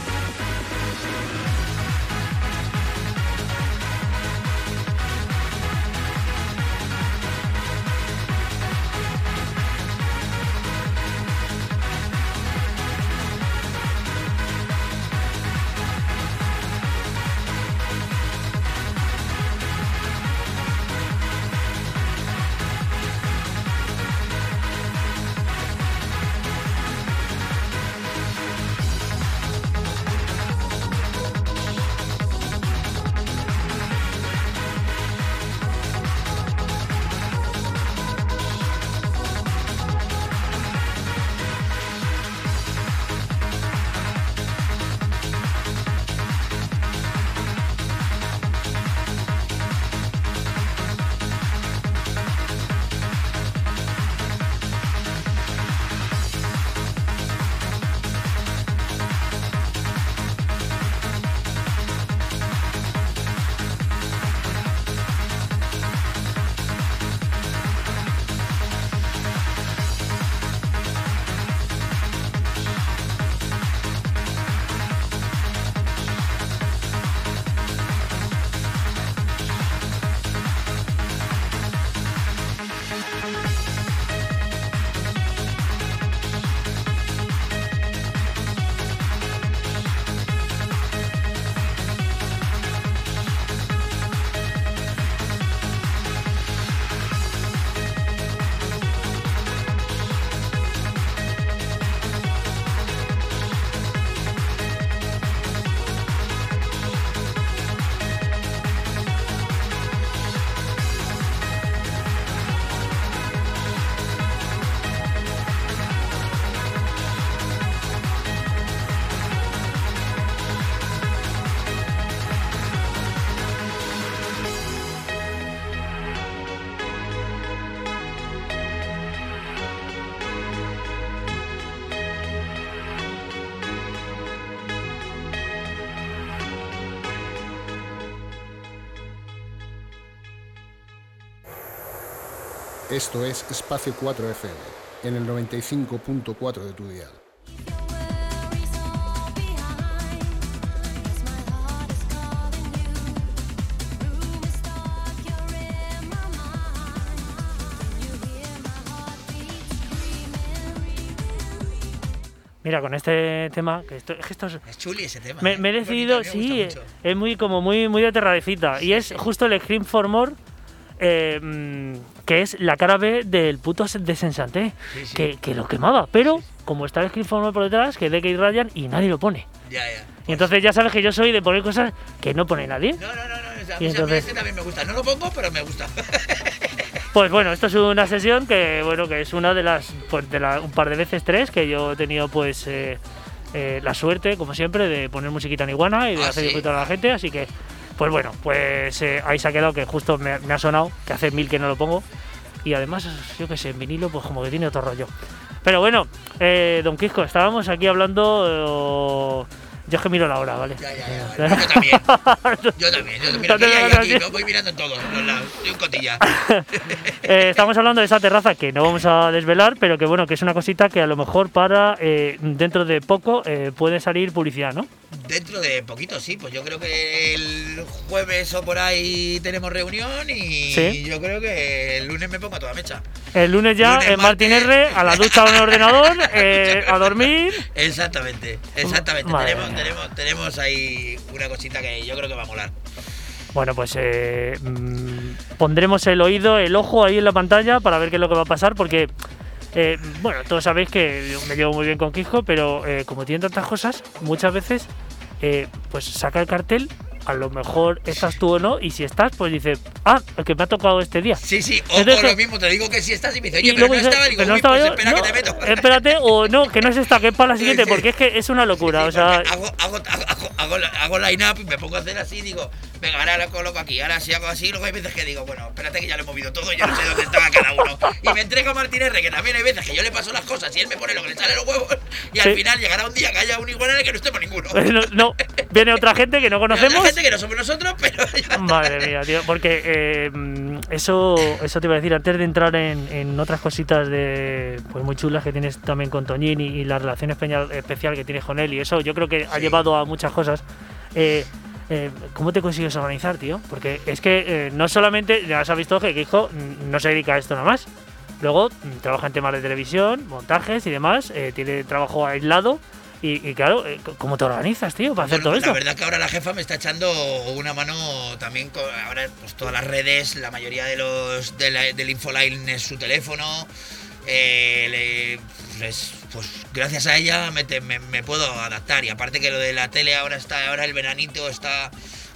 Esto es Espacio 4 FM, en el 95.4 de tu dial. Mira, con este tema, que esto, es que esto es- Es chuli ese tema. me, ¿eh? me he decidido, me sí, es muy como muy, muy de terradecita. y es justo el Scream for More, eh, mm, que es la cara B del puto de Sensante, Sí, sí. Que, que lo quemaba. Pero como está el Scream for More por detrás, que DK Ryan y nadie lo pone. Ya, ya. Y entonces ya sabes que yo soy de poner cosas que no pone nadie. No, no, no, no. o sea, Y entonces- este también me gusta. No lo pongo, pero me gusta. Pues bueno, esto es una sesión que bueno que es una de las pues, de la- un par de veces tres que yo he tenido pues eh, eh, la suerte como siempre de poner musiquita en iguana y de Ah, hacer ¿sí? disfrutar a la gente, así que pues bueno, pues eh, ahí se ha quedado que justo me, ha sonado que hace mil que no lo pongo y además yo que sé en vinilo pues como que tiene otro rollo. Pero bueno, eh, Don Quisco, estábamos aquí hablando eh, yo es que miro la hora, ¿vale? Ya, ya, ya. vale. Yo también. Yo también. Yo mira aquí, me voy mirando en todos los lados. Soy un cotilla. Eh, estamos hablando de esa terraza que no vamos a desvelar, pero que bueno, que es una cosita que a lo mejor para eh, dentro de poco eh, puede salir publicidad, ¿no? Dentro de poquito, sí. Pues yo creo que el jueves o por ahí tenemos reunión y Sí. yo creo que el lunes me pongo a toda mecha. El lunes ya Lunes, en Martín. R, a la ducha con el ordenador, eh, a dormir. Exactamente, exactamente. Tenemos, tenemos, tenemos ahí una cosita que yo creo que va a molar. Bueno, pues eh, mm, pondremos el oído, el ojo ahí en la pantalla para ver qué es lo que va a pasar, porque, eh, bueno, todos sabéis que me llevo muy bien con Quisco, pero eh, como tiene tantas cosas, muchas veces, eh, pues saca el cartel a lo mejor estás tú o no, y si estás, pues dice, ah, el que me ha tocado este día. Sí, sí, o, Entonces, o lo mismo, te digo que si estás y me dice, Y oye, pero no dice, estaba, digo, "Pero no estaba pues yo". espera No, que te meto. Espérate, o no, que no es esta, que es para la siguiente, Sí. porque es que es una locura. Sí, o sea, hago, hago, hago, hago, la- hago line-up y me pongo a hacer así, digo, venga, ahora lo coloco aquí, ahora si hago así, luego hay veces que digo, bueno, espérate que ya lo he movido todo, yo no sé dónde estaba cada uno. Y me entrega a Martín R, que también hay veces que yo le paso las cosas y él me pone lo que le sale los huevos, y al Sí. final llegará un día que haya un igual en el que no estemos ninguno. no, no, viene otra gente que no conocemos. Gente que no somos nosotros, pero. Madre mía, tío, porque eh, eso, eso te iba a decir, antes de entrar en, en otras cositas de pues muy chulas que tienes también con Toñín y, y la relación especial que tienes con él y eso yo creo que ha Sí. llevado a muchas cosas. Eh, eh, ¿Cómo te consigues organizar, tío? Porque es que eh, no solamente, ya has visto que Hijo no se dedica a esto nada más. Luego mm, trabaja en temas de televisión, montajes y demás, eh, tiene trabajo aislado. Y, y claro, eh, ¿cómo te organizas, tío, para hacer Bueno, todo la esto? verdad que ahora la jefa me está echando una mano también con ahora pues todas las redes, la mayoría de los de la- del infoline es su teléfono. eh, le- pues, pues gracias a ella me, te- me- me puedo adaptar y aparte que lo de la tele ahora está ahora el veranito está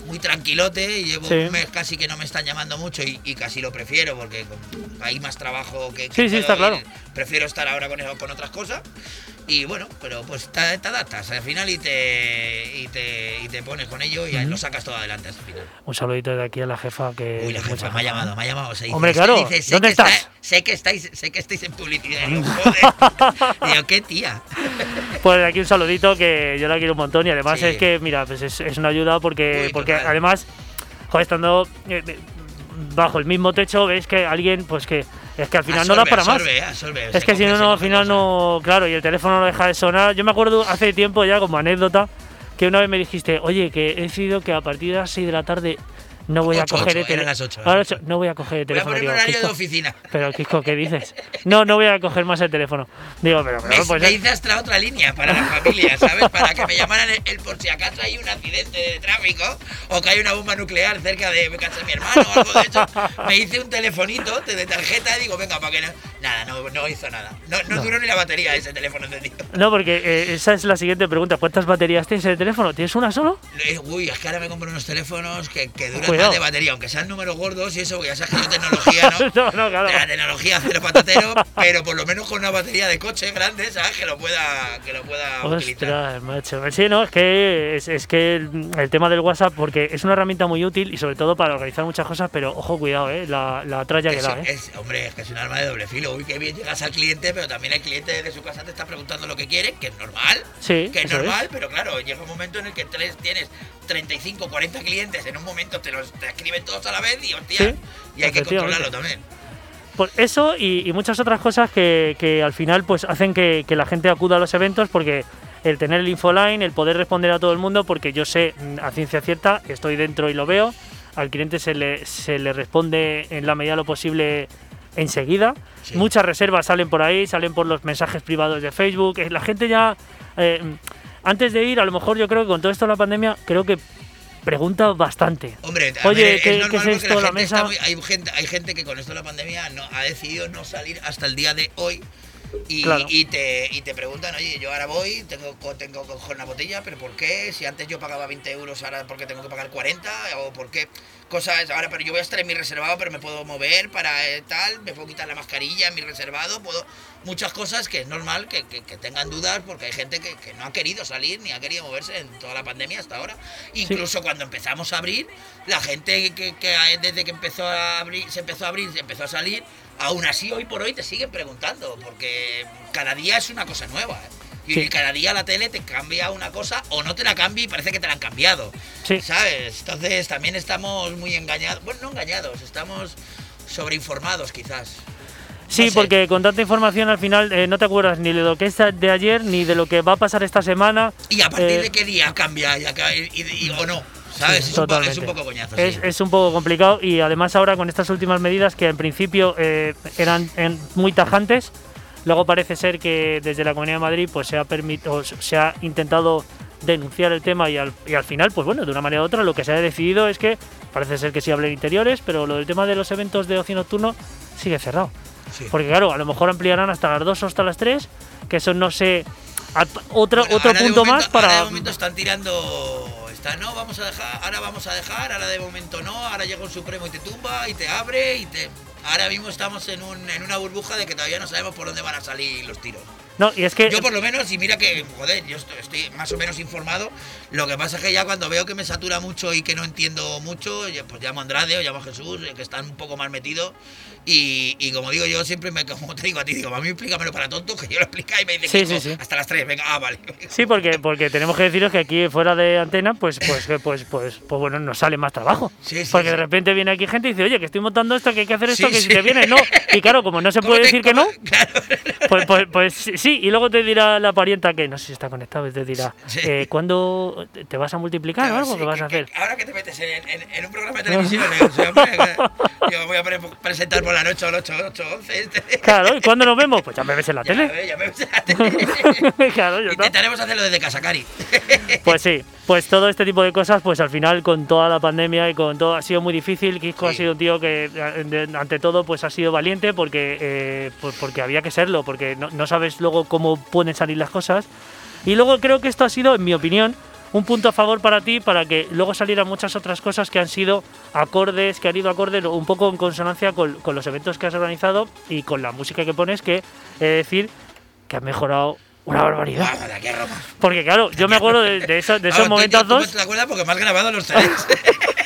muy tranquilote y llevo Sí. un mes casi que no me están llamando mucho y, y casi lo prefiero porque hay más trabajo que, que Sí, sí, está ir. claro. prefiero estar ahora con, con otras cosas y bueno, pero pues te, te adaptas al final y te, y te, y te pones con ello y Ujú. lo sacas todo adelante al final. Un saludito de aquí a la jefa que. Uy, la jefa me ha llamado, me ha llamado. se dice, Hombre, "Es que claro, dice, sé ¿dónde que está- estás? sé, que estáis, sé que estáis en publicidad. Joder. Digo, qué tía. Pues de aquí un saludito que yo la quiero un montón y además Sí. es que, mira, pues es, es una ayuda porque, Uy, porque total. además, joder, estando eh, bajo el mismo techo, ves que alguien, pues que es que al final no da Absorbe, para más. absorbe, absorbe, Es que si no, al final no. Claro, y el teléfono no deja de sonar. Yo me acuerdo hace tiempo ya, como anécdota, que una vez me dijiste, oye, que he decidido que a partir de las 6 de la tarde no voy a coger ocho, el teléfono. Ahora no voy a coger el Voy a teléfono. poner Digo, de "Kiko, oficina. Pero, Kiko, ¿qué dices? No, no voy a coger más el teléfono. Digo, pero, Me, pero pues me hice hasta otra línea para la familia, ¿sabes? Para que me llamaran el, el por si acaso hay un accidente de tráfico o que hay una bomba nuclear cerca de casa de mi hermano o algo de eso. Me hice un telefonito de, tarjeta y digo, venga, para que no. Nada, no, no hizo nada. No, no, No. duró ni la batería ese teléfono encendido. No, porque eh, esa es la siguiente pregunta. ¿Cuántas baterías tienes en el teléfono? ¿Tienes una solo? Eh, Uy, es que ahora me compro unos teléfonos que, que duran Cuidado. de batería, aunque sean números gordos y eso, ya sabes que yo tecnología, ¿no? no, no, claro. De la tecnología cero patatero, pero por lo menos con una batería de coche grande, ¿sabes? Que lo pueda, que lo pueda utilizar. Ostras, macho. Sí, no, es que, es, es que el, el tema del WhatsApp, porque es una herramienta muy útil y sobre todo para organizar muchas cosas, pero ojo, cuidado, ¿eh? La, la tralla que da, ¿eh? es- hombre, es que es un arma de doble filo. Uy, qué bien llegas al cliente, pero también el cliente desde su casa te está preguntando lo que quiere, que es normal. Sí, Que es normal, pero claro, llega un momento en el que tres, tienes 35, 40 clientes, en un momento te los te escriben todos a la vez y hostia, Sí, y hay que controlarlo también. Pues eso y, y muchas otras cosas que, que al final pues hacen que, que la gente acuda a los eventos porque el tener el infoline, el poder responder a todo el mundo, porque yo sé mm, a ciencia cierta, estoy dentro y lo veo, al cliente se le, se le responde en la medida de lo posible enseguida. Sí. Muchas reservas salen por ahí, salen por los mensajes privados de Facebook. eh, La gente ya, eh, antes de ir, a lo mejor yo creo que con todo esto de la pandemia, creo que pregunta bastante. Hombre, Oye, ver, ¿qué- es qué esto, la mesa? muy- hay, gente, hay gente que con esto de la pandemia no, ha decidido no salir hasta el día de hoy. Y, Claro. y te, y te preguntan, oye, yo ahora voy, tengo, tengo que coger una botella, pero ¿por qué? Si antes yo pagaba 20 euros, ahora porque tengo que pagar 40, o por qué cosas, ahora, pero yo voy a estar en mi reservado, pero me puedo mover para eh, tal, me puedo quitar la mascarilla en mi reservado, puedo, muchas cosas que es normal que, que- que tengan dudas, porque hay gente que, que no ha querido salir ni ha querido moverse en toda la pandemia hasta ahora. Incluso cuando empezamos a abrir, la gente que, que desde que empezó a abrir, se empezó a abrir, se empezó a salir, aún así hoy por hoy te siguen preguntando, porque cada día es una cosa nueva. ¿eh? Y Sí. cada día la tele te cambia una cosa o no te la cambia y parece que te la han cambiado. Sí. ¿Sabes? Entonces también estamos muy engañados. Bueno, no engañados, estamos sobreinformados quizás. Sí, No sé. porque con tanta información al final eh, no te acuerdas ni de lo que es de ayer ni de lo que va a pasar esta semana. ¿Y a partir Eh, de qué día cambia y acá- y- y- o no? ¿Sabes? Es, un po- totalmente. es un poco coñazo. Es, sí. es un poco complicado y además ahora con estas últimas medidas que en principio eh, eran en- muy tajantes, luego parece ser que desde la Comunidad de Madrid pues se ha, permit- o se ha intentado denunciar el tema y al, y al final, pues bueno, de una manera u otra lo que se ha decidido es que parece ser que sí hablen interiores, pero lo del tema de los eventos de ocio nocturno sigue cerrado. Sí. Porque claro, a lo mejor ampliarán hasta las 2 o hasta las 3, que eso no sé... Otro, Bueno, otro punto momento- más para... ahora de momento están tirando, No, vamos a dejar, ahora vamos a dejar, ahora de momento no, ahora llega un supremo y te tumba y te abre y te... Ahora mismo estamos en, un, en una burbuja de que todavía no sabemos por dónde van a salir los tiros. No, y es que. Yo por lo menos, y mira que, joder, yo estoy, estoy más o menos informado. Lo que pasa es que ya cuando veo que me satura mucho y que no entiendo mucho, pues llamo a Andrade o llamo a Jesús, eh, que están un poco más metidos. Y, y como digo, yo siempre me, como te digo a ti, digo, a mí explícamelo para tonto, que yo lo explica y me dice Sí, "Kiko, sí, sí. hasta las 3, venga, ah, vale. Sí, porque, porque tenemos que deciros que aquí fuera de antena, pues, pues, que, pues, pues, pues bueno, nos sale más trabajo. Sí, sí, porque de repente viene aquí gente y dice, oye, que estoy montando esto, que hay que hacer esto, que si te vienes, no. Y claro, como no se ¿Cómo puede decir que no, Claro. pues, pues, pues sí, y luego te dirá la parienta que no sé si está conectado, y te dirá, Sí. eh, ¿cuándo te vas a multiplicar o algo? Sí, ¿Qué vas que- a hacer? que ahora que te metes en, en- en un programa de televisión, sí, hombre, yo voy a pre- presentar por la noche a las 8, 8, 11. este. Claro, ¿y cuándo nos vemos? Pues ya me ves en la Ya, tele. ve, ya me ves en la tele. claro, está. Intentaremos hacerlo desde casa, Cari. Pues sí, pues todo este tipo de cosas, pues al final con toda la pandemia y con todo ha sido muy difícil. Kiko ha Sí. sido un tío que ante todo pues ha sido valiente porque eh, pues porque había que serlo, porque no, no sabes luego cómo pueden salir las cosas. Y luego creo que esto ha sido, en mi opinión, un punto a favor para ti para que luego salieran muchas otras cosas que han sido acordes, que han ido acordes un poco en consonancia con, con los eventos que has organizado y con la música que pones, que he de decir que ha mejorado una barbaridad. Vamos, de aquí a Roma. Porque claro, yo me acuerdo de, de esos, de esos tú- tú momentazos. ¿Te acuerdas? Porque me has grabado los CDs.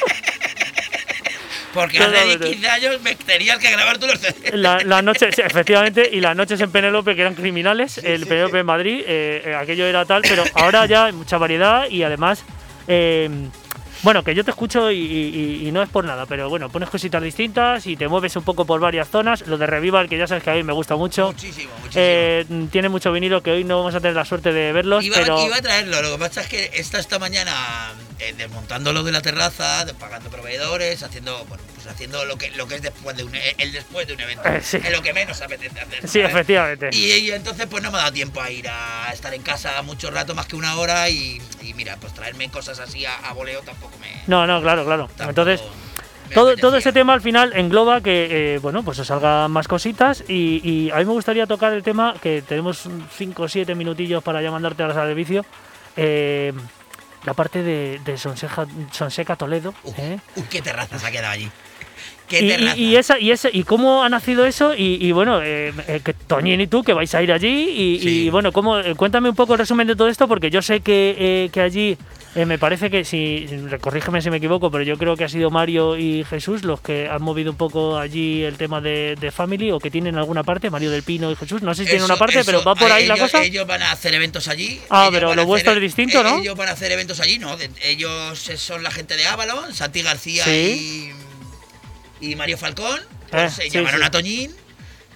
Porque hace Totalmente. 15 años me tenías que grabar tú los CDs. La, las noches, sí, efectivamente, y las noches en Penélope que eran criminales, el Penélope en Madrid, eh, eh, aquello era tal, pero ahora ya hay mucha variedad y además, eh, bueno, que yo te escucho y, y- y no es por nada, pero bueno, pones cositas distintas y te mueves un poco por varias zonas. Lo de Revival, que ya sabes que a mí me gusta mucho, Muchísimo, muchísimo. eh, tiene mucho vinilo que hoy no vamos a tener la suerte de verlos, Iba, pero iba a traerlo, lo que pasa es que está esta mañana eh, desmontando lo de la terraza, pagando proveedores, haciendo, bueno, pues haciendo lo que, lo que es después de un, e- el después de un evento. Eh, sí. Es lo que menos apetece hacer. sí, ¿sabes? efectivamente. Y, y entonces pues no me ha dado tiempo a ir a estar en casa mucho rato, más que una hora, y, y mira, pues traerme cosas así a, a voleo tampoco me... No, no, claro, claro. Entonces, Todo, todo ese tema al final engloba que, eh, bueno, pues os salgan más cositas y, y a mí me gustaría tocar el tema que tenemos 5 o 7 minutillos para ya mandarte a la sala de vicio. eh, la parte de, de Sonseja, Sonseca Toledo. Uf, ¿eh? qué terraza se ha quedado allí. Y, esa, y, ese, y cómo ha nacido eso y, y bueno, eh, eh, que Toñín y tú que vais a ir allí y, Sí. y, bueno, cómo, eh, cuéntame un poco el resumen de todo esto porque yo sé que, eh, que allí eh, me parece que si, corrígeme si me equivoco, pero yo creo que ha sido Mario y Jesús los que han movido un poco allí el tema de, de Family o que tienen alguna parte, Mario del Pino y Jesús, no sé si tienen una parte, eso, pero va por ahí la cosa. Ellos van a hacer eventos allí. Ah, pero lo vuestro es distinto, ¿no? Ellos van a hacer eventos allí, ¿no? De- Ellos son la gente de Avalon, Santi García Sí. y, y Mario Falcón. Pues Eh, se sí, llamaron sí. a Toñín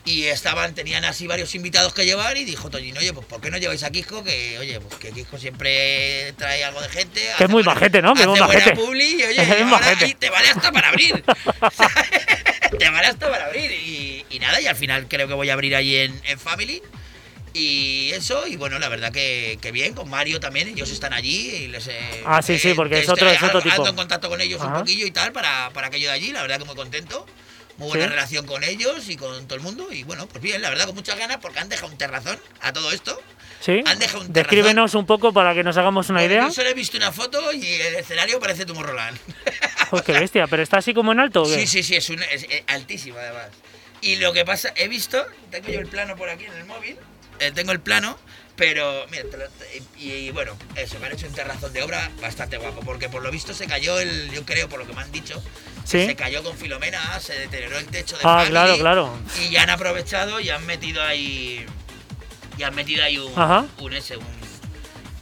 y estaban, tenían así varios invitados que llevar y dijo Toñín, oye, pues ¿por qué no lleváis a Kiko? Que, oye, pues que Kiko siempre trae algo de gente. Que es muy buena- majete, ¿no? Que es muy majete. publi y, oye, Es y ahora majete. te vale hasta para abrir. te vale hasta para abrir. Y, y nada, y al final creo que voy a abrir ahí en, en Family. Y eso, y bueno, la verdad que, que bien, con Mario también, ellos están allí y les he- Ah, sí, sí, eh, porque es estoy otro- es otro ando tipo. en contacto con ellos Ajá. un poquillo y tal para, para aquello de allí, la verdad que muy contento. Muy buena Sí. relación con ellos y con todo el mundo. Y bueno, pues bien, la verdad con muchas ganas porque han dejado un terrazón a todo esto. ¿Sí? han dejado un Descríbenos un poco para que nos hagamos una Porque idea. Yo solo he visto una foto y el escenario parece Tomorrowland. Pues qué bestia, pero está así como en alto. ¿o qué? Sí, sí, sí, es, un, es, eh, altísimo además. Y lo que pasa, he visto, tengo yo el plano por aquí en el móvil, eh, tengo el plano, pero mira, te lo- y, y bueno, eso, me han hecho un terrazón de obra bastante guapo, porque por lo visto se cayó el, yo creo, por lo que me han dicho, Sí. se cayó con Filomena, se deterioró el techo de Ah, claro, claro. Y ya han aprovechado y han metido ahí, y han metido ahí un, Ajá. un ese, un...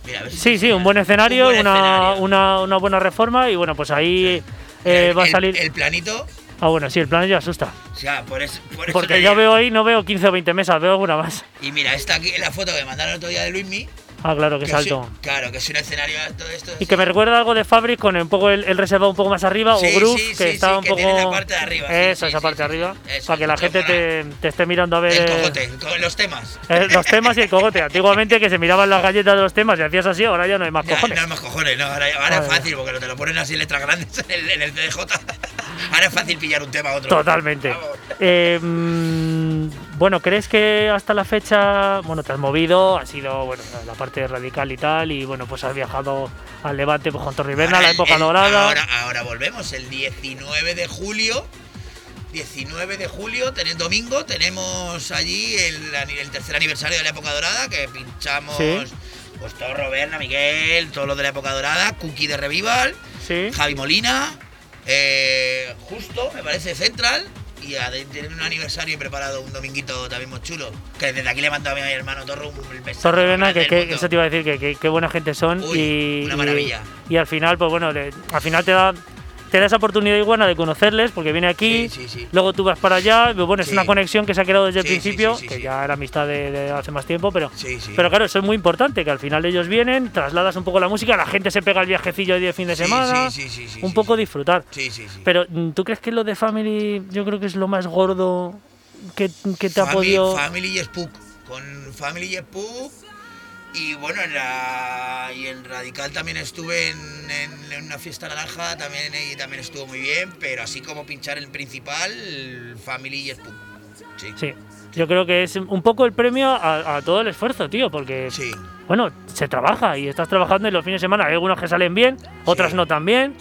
Mira, a ver si Sí, sí, un buen escenario, Un buen una, escenario. Una, una buena reforma y bueno, pues ahí eh, El- va a el- salir... El planito, Ah, bueno, sí, el plan ya asusta. o sea, por eso, por eso te Porque ya veo ahí, no veo 15 o 20 mesas, veo alguna más. Y mira, esta aquí es la foto que me mandaron el otro día de Luismi. Ah, claro, que que es claro, que es un escenario todo esto. Y que me recuerda algo de Fabric con un poco el, el reservado un poco más arriba Sí, o Groove, sí, que sí, sí, un que poco. la parte de arriba, Eso, esa parte sí, arriba. Eso, para que la gente te, te esté mirando a ver. El eh, cogote, los temas. eh, los temas y el cogote. Antiguamente que se miraban las galletas de los temas y hacías así, ahora ya no hay más Ya, cojones. No hay más cojones, no. Ahora, ahora es fácil porque te lo ponen así en letras grandes en el, CDJ. Ahora es fácil pillar un tema a otro. Totalmente. Eh, bueno, ¿crees que hasta la fecha, bueno, te has movido, has sido, bueno, la parte radical y tal, y bueno, pues has viajado al Levante pues, con Torriberna, la época el- dorada. Ahora, ahora volvemos, el 19 de julio. 19 de julio, ten- domingo, tenemos allí el, tercer aniversario de la época dorada, que pinchamos Sí. pues todo Roberna, Miguel, todo lo de la época dorada, Cookie de Revival, Sí. Javi Molina, eh, justo, me parece, Central. Y a tienen un aniversario preparado un dominguito también muy chulo. Que desde aquí le mando a mi hermano Torro un beso. Torriberna, grande que, que eso te iba a decir, que, que- qué buena gente son Uy, y, una y- maravilla. Y, al final, pues bueno, al final te da, te da esa oportunidad iguana de conocerles, porque viene aquí, Sí, sí, sí. luego tú vas para allá, bueno, es una conexión que se ha creado desde el principio, que ya era amistad de, de hace más tiempo, pero, pero claro, eso es muy importante, que al final ellos vienen, trasladas un poco la música, la gente se pega el viajecillo de fin de semana, un poco disfrutar. Pero ¿tú crees que lo de Family yo creo que es lo más gordo que, que te ha podido... Family y Spook. Con Family y Spook. Y bueno, en la, y en Radical también estuve en, en- en una fiesta naranja, también, y también estuvo muy bien, pero así como pinchar el principal, Family y Spook. Sí. Sí, yo creo que es un poco el premio a, a todo el esfuerzo, tío, porque, Sí, bueno, se trabaja y estás trabajando y los fines de semana hay algunos que salen bien, otras Sí. no tan bien.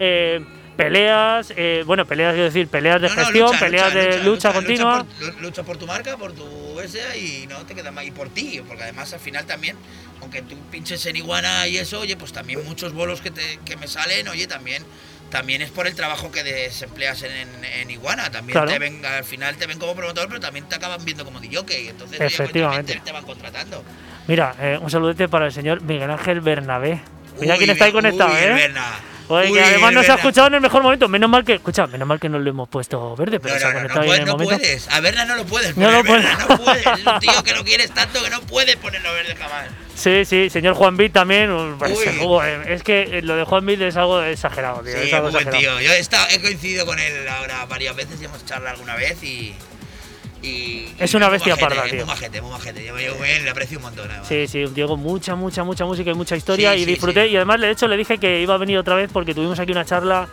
Eh, peleas, eh, bueno, peleas, quiero decir, peleas de No, no, gestión, lucha, peleas lucha, de lucha, lucha, continua. Lucha por, lu- lucha por tu marca, por tu ese y no te queda más. Y por ti, porque además al final también, aunque tú pinches en iguana y eso, oye, pues también muchos bolos que, te, que me salen, oye, también también es por el trabajo que desempleas en, en, en iguana. También Claro. te ven, al final te ven como promotor, pero también te acaban viendo como DJ. Entonces, oye, pues, Efectivamente. te, van contratando. Mira, eh, un saludete para el señor Miguel Ángel Bernabé. Mira Uy, quién está ahí uy, conectado, el ¿eh? Berna. Oye, Uy, que además nos ha escuchado en el mejor momento. Menos mal que, escucha, menos mal que no lo hemos puesto verde, pero No, se ha no, no, conectado no, ahí puedes, en el no momento. puedes. A Berna no lo puedes. No lo puedes. Berna, no puedes. Es un tío que lo quieres tanto que no puedes ponerlo verde jamás. Sí, sí, señor Juan Bit también. Uy. es que eh, lo de Juan Bit es algo exagerado, tío. Sí, es algo buen exagerado. tío. Yo he, estado- he coincidido con él ahora varias veces y hemos charlado alguna vez y. y- Es y una bestia majete, parda, es tío. Muy majete, muy majete. Yo, le aprecio un montón. además. Sí, sí, un tío con mucha, mucha, mucha música y mucha historia Sí, y sí, disfruté. sí. Y además, de hecho, le dije que iba a venir otra vez porque tuvimos aquí una charla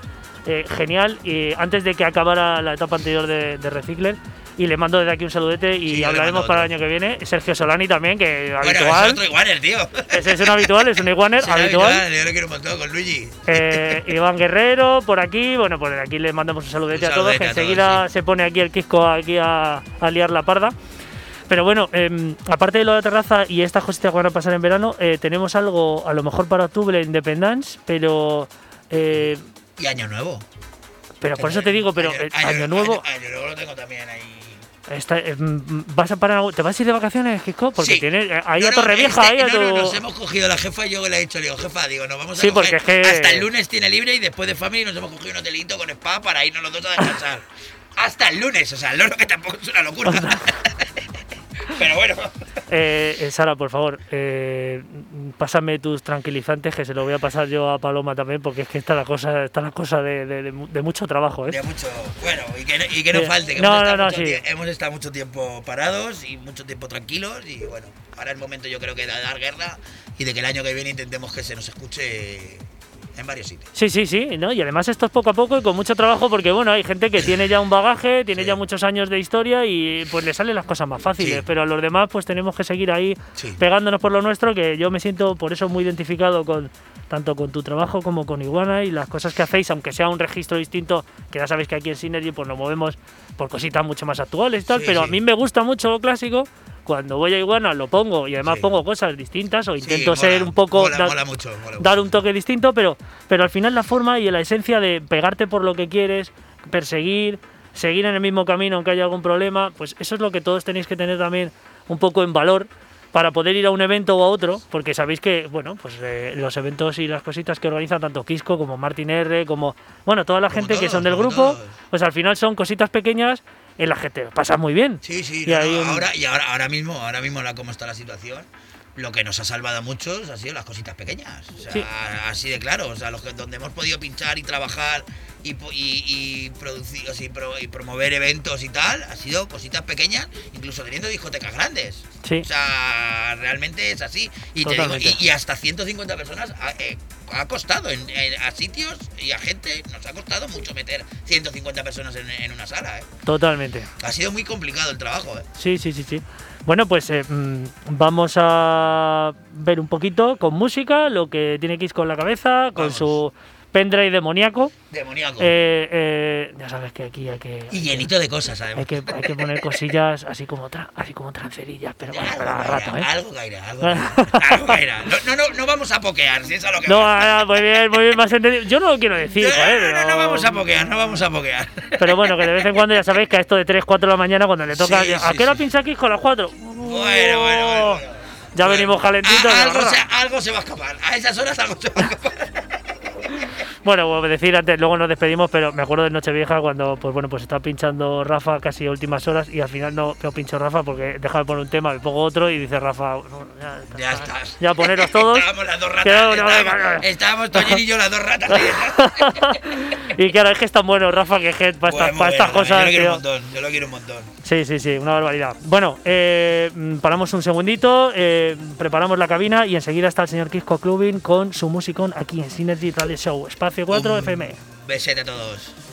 eh, genial y antes de que acabara la etapa anterior de, de Recicler. Y le mando desde aquí un saludete y Sí, hablaremos para el año que viene. Sergio Solani también, que Bueno, es habitual. otro iguaner, tío. Ese es un habitual, es un iguaner habitual. Yo lo quiero un montón con Luigi. Eh, Iván Guerrero, por aquí. Bueno, pues de aquí le mandamos un saludete Un a todos, que a todos, enseguida sí. se pone aquí el Quisco aquí a, a liar la parda. Pero bueno, em, aparte de lo de la terraza y estas cositas que van a pasar en verano, eh, tenemos algo a lo mejor para octubre Independence, pero eh, Y Año Nuevo. pero por eso te digo, pero eh, año, nuevo, Año, Año Nuevo lo tengo también ahí. Está- em, vas a parar, ¿te vas a ir de vacaciones, Quisco? Porque Sí. tienes eh, ahí No, a no, Torrevieja, este- ahí a no, no, tu- nos hemos cogido la jefa y yo le he dicho, le digo, jefa, digo, nos vamos a Sí, coger porque es que- hasta el lunes tiene libre y después de Family nos hemos cogido un hotelito con spa para irnos los dos a descansar. hasta el lunes, o sea, el loro que tampoco es una locura. Pero bueno, Eh, eh, Sara, por favor, eh, pásame tus tranquilizantes, que se lo voy a pasar yo a Paloma también, porque es que está la cosa, está la cosa de, de- de mu- de mucho trabajo, ¿eh? ya mucho, bueno, y que no, y que no Sí. falte, que No, hemos, no, estado no, mucho sí. hemos estado mucho tiempo parados y mucho tiempo tranquilos y bueno, ahora es momento yo creo que de dar guerra y de que el año que viene intentemos que se nos escuche en varios sitios. Sí, sí, sí, ¿no? Y además esto es poco a poco y con mucho trabajo, porque bueno, hay gente que tiene ya un bagaje, tiene Sí. ya muchos años de historia y pues le salen las cosas más fáciles, Sí. pero a los demás pues tenemos que seguir ahí Sí. pegándonos por lo nuestro, que yo me siento por eso muy identificado con tanto con tu trabajo como con Iguana y las cosas que hacéis, aunque sea un registro distinto, que ya sabéis que aquí en Synergy pues nos movemos por cositas mucho más actuales y tal, pero a mí me gusta mucho lo clásico. Cuando voy a Iguana lo pongo y además Sí. pongo cosas distintas o Sí, intento mola, ser un poco Mola, dar- mola mucho. dar un toque distinto, pero, pero al final la forma y la esencia de pegarte por lo que quieres, perseguir, seguir en el mismo camino aunque haya algún problema, pues eso es lo que todos tenéis que tener también un poco en valor para poder ir a un evento o a otro, porque sabéis que, bueno, pues eh, los eventos y las cositas que organizan tanto Quisco como Martin R, como, bueno, toda la Como gente que son del grupo, todos. pues al final son cositas pequeñas en te pasas muy bien. Sí, sí, Y no, no, ahora, y ahora, ahora mismo, ahora mismo la, cómo está la situación, lo que nos ha salvado a muchos ha sido las cositas pequeñas. O sea, Sí. así de claro. O sea, los que, donde hemos podido pinchar y trabajar y, y, y producir, o sea, y pro- y promover eventos y tal, ha sido cositas pequeñas, incluso teniendo discotecas grandes. Sí. O sea, realmente es así. Y, te digo, y hasta 150 personas ha, eh, ha costado en, en- a sitios y a gente, nos ha costado mucho meter 150 personas en, en una sala. ¿eh? Totalmente. Ha sido muy complicado el trabajo. ¿eh? Sí, sí, sí, sí. Bueno, pues eh, mm, vamos a ver un poquito con música lo que tiene Kiss con la cabeza, con Vamos. su pendrive demoníaco. Demoníaco. Eh, eh, ya sabes que aquí hay que, y llenito de cosas, hay además. que, hay que poner cosillas así como, tra- así como trancerillas, pero bueno, Algo pero a caerá, rato, ¿eh? algo caerá, algo caerá, algo caerá. No, no, no, vamos a pokear, si es a lo que No, ah, muy bien, muy bien, más entendido. Yo no lo quiero decir, no, joder, no, no, no pero- vamos a pokear, no vamos a pokear. Pero bueno, que de vez en cuando ya sabéis que a esto de 3, 4 de la mañana, cuando le toca. Sí, ¿A sí, qué hora sí. piensa Kiss con las 4? Bueno, bueno, bueno. bueno. Ya venimos calentitos. algo, algo se va a escapar. A esas horas algo se va a escapar. Bueno, pues decir antes, luego nos despedimos, pero me acuerdo de Nochevieja cuando, pues bueno, pues estaba pinchando Rafa casi a últimas horas y al final no, no pincho Rafa porque deja de poner un tema, me pongo otro y dice Rafa, "No, ya, Ya estás. Ya poneros todos. Estábamos las dos ratas. No, estábamos, no, no. estábamos Toñín y yo las dos ratas. y claro, es que es tan bueno Rafa que es que para, Pues estas- muy para estas bueno, cosas. Yo lo quiero tío. un montón, yo lo quiero un montón. Sí, sí, sí, una barbaridad. Bueno, eh, paramos un segundito, eh, preparamos la cabina y enseguida está el señor Kisco Clubin con su musicón aquí en Synergy Radio Show, Espacio 4 Un FM. Besete a todos.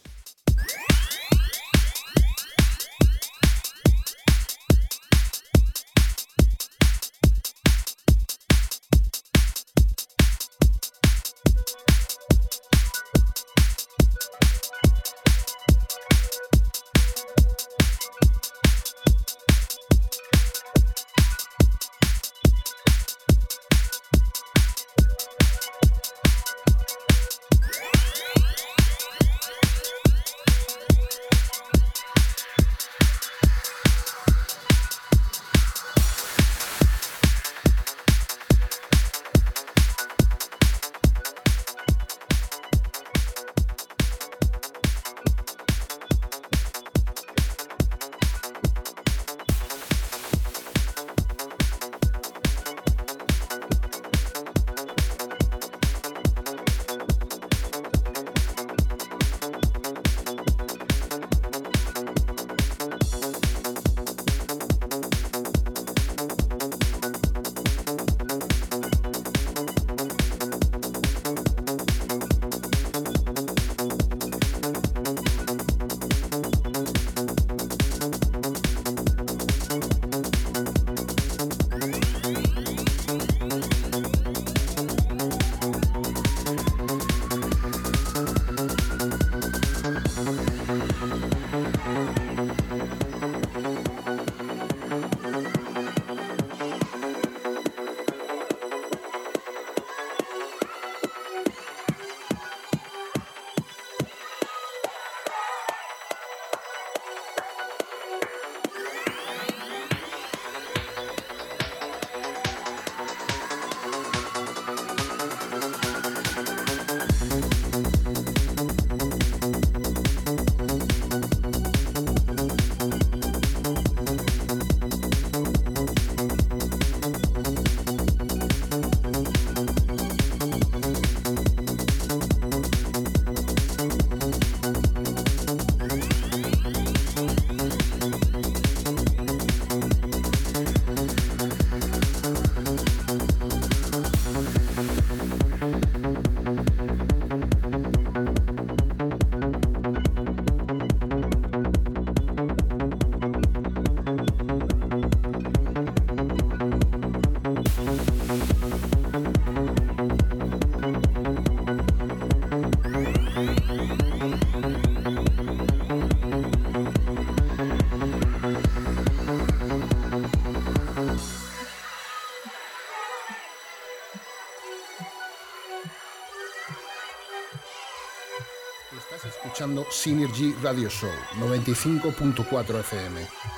escuchando Synergy Radio Show 95.4 FM.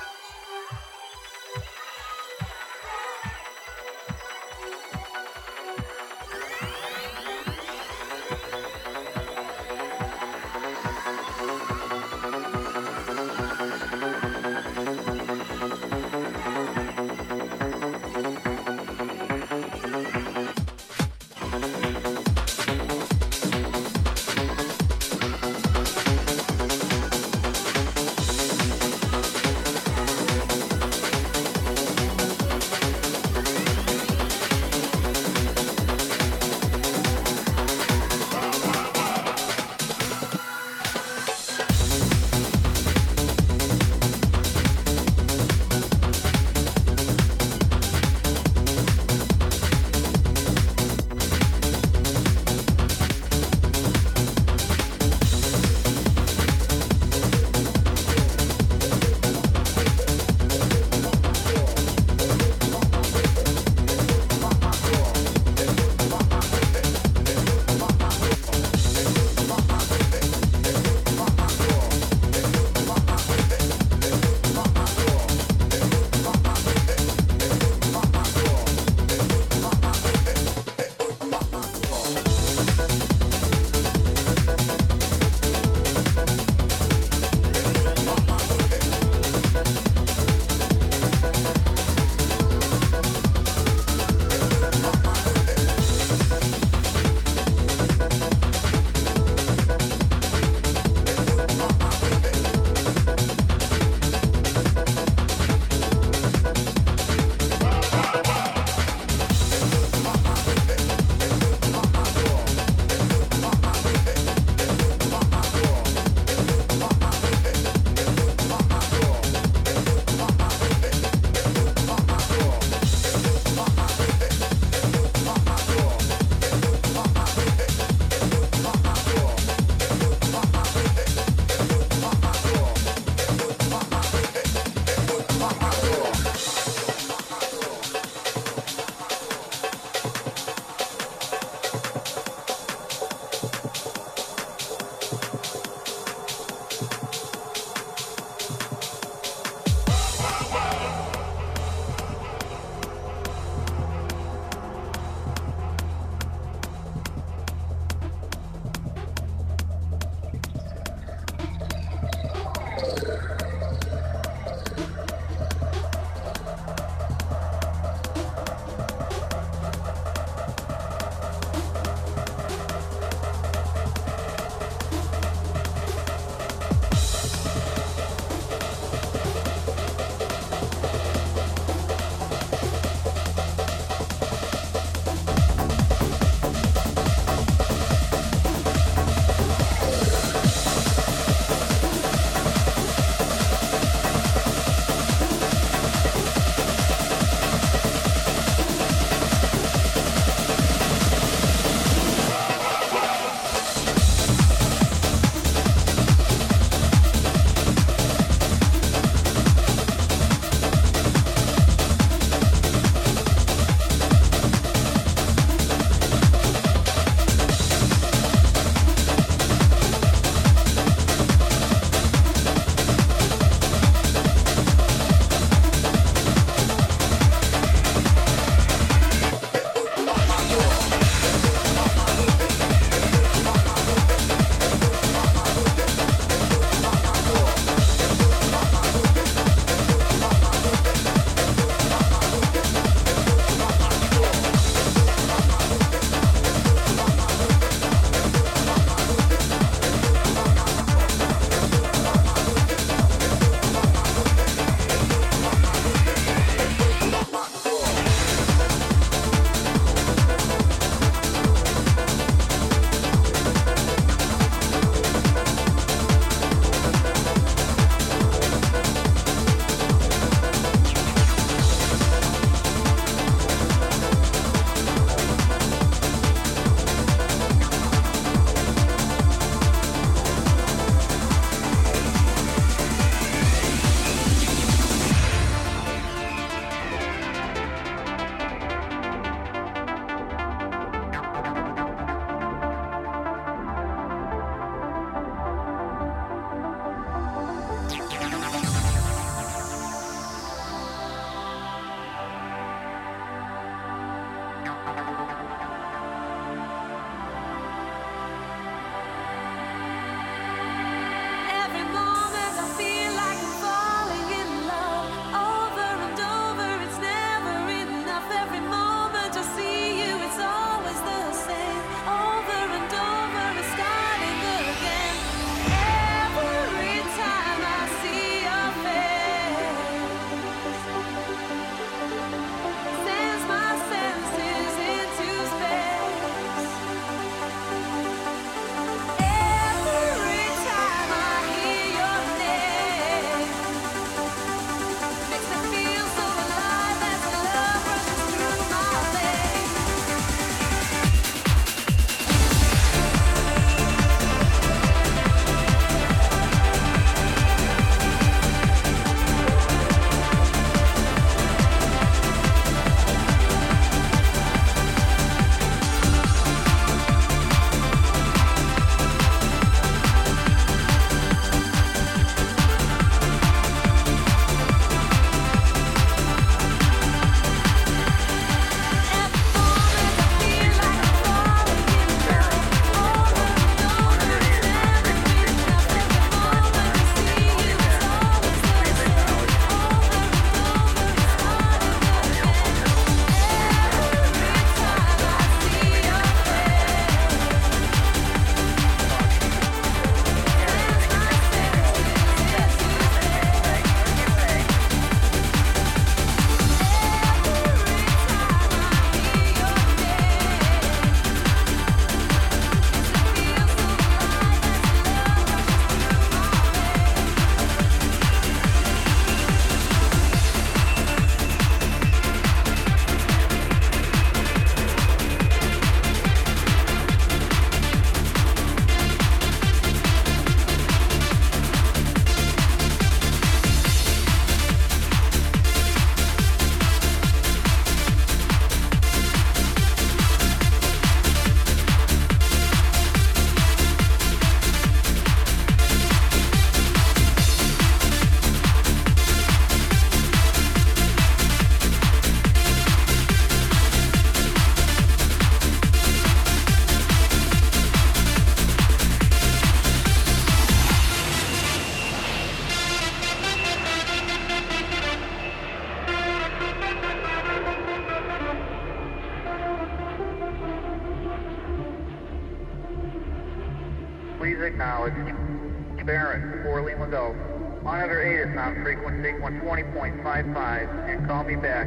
120.55 and call me back.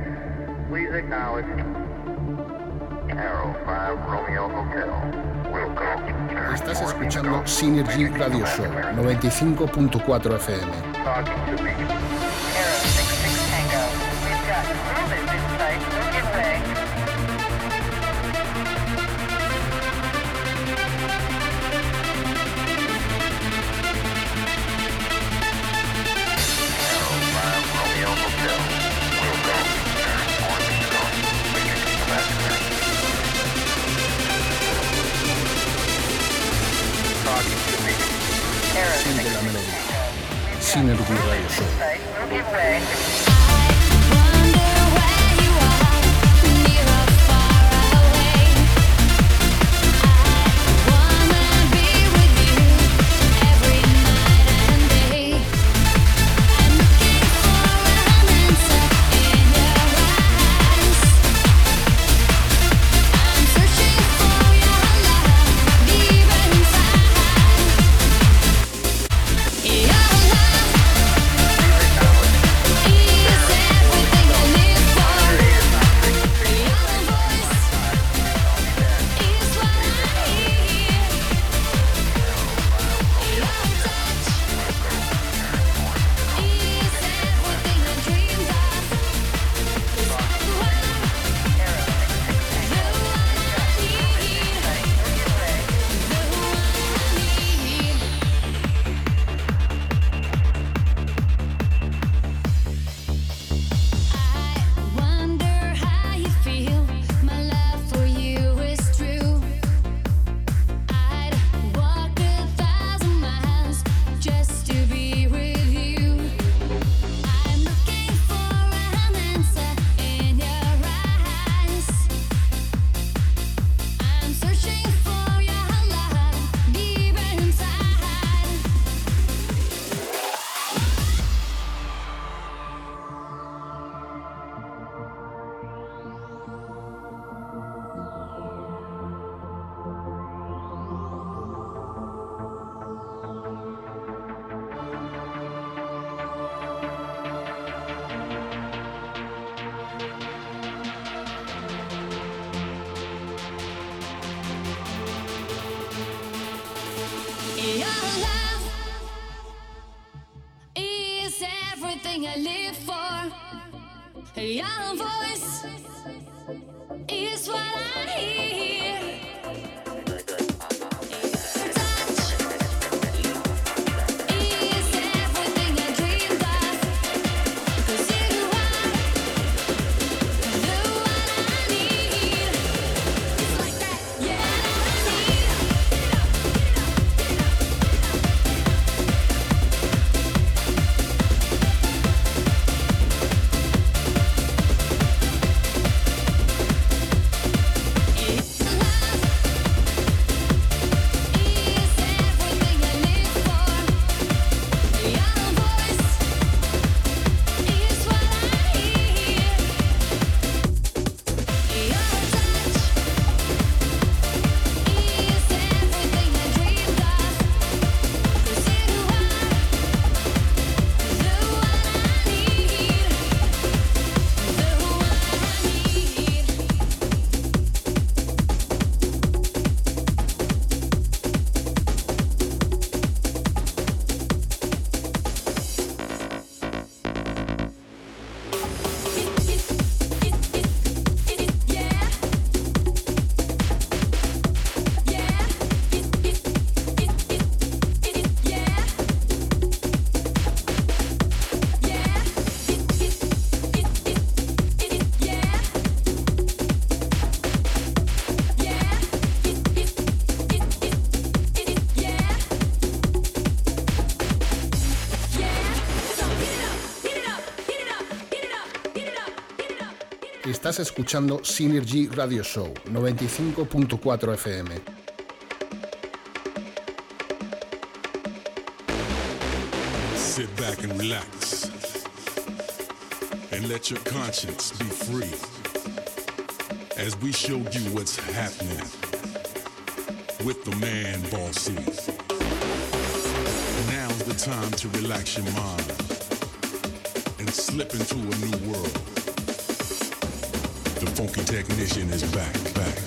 Please acknowledge. Arrow 5 Romeo Hotel. Estás escuchando Synergy Radio Show 95.4 FM. Talking to me. fin de la melodía, sin eludir variación. Estás escuchando Synergy Radio Show 95.4 FM. sit back and relax and let your conscience be free as we show you what's happening with the man bossy. Now's the time to relax your mind and slip into a new world. Funky technician is back, back,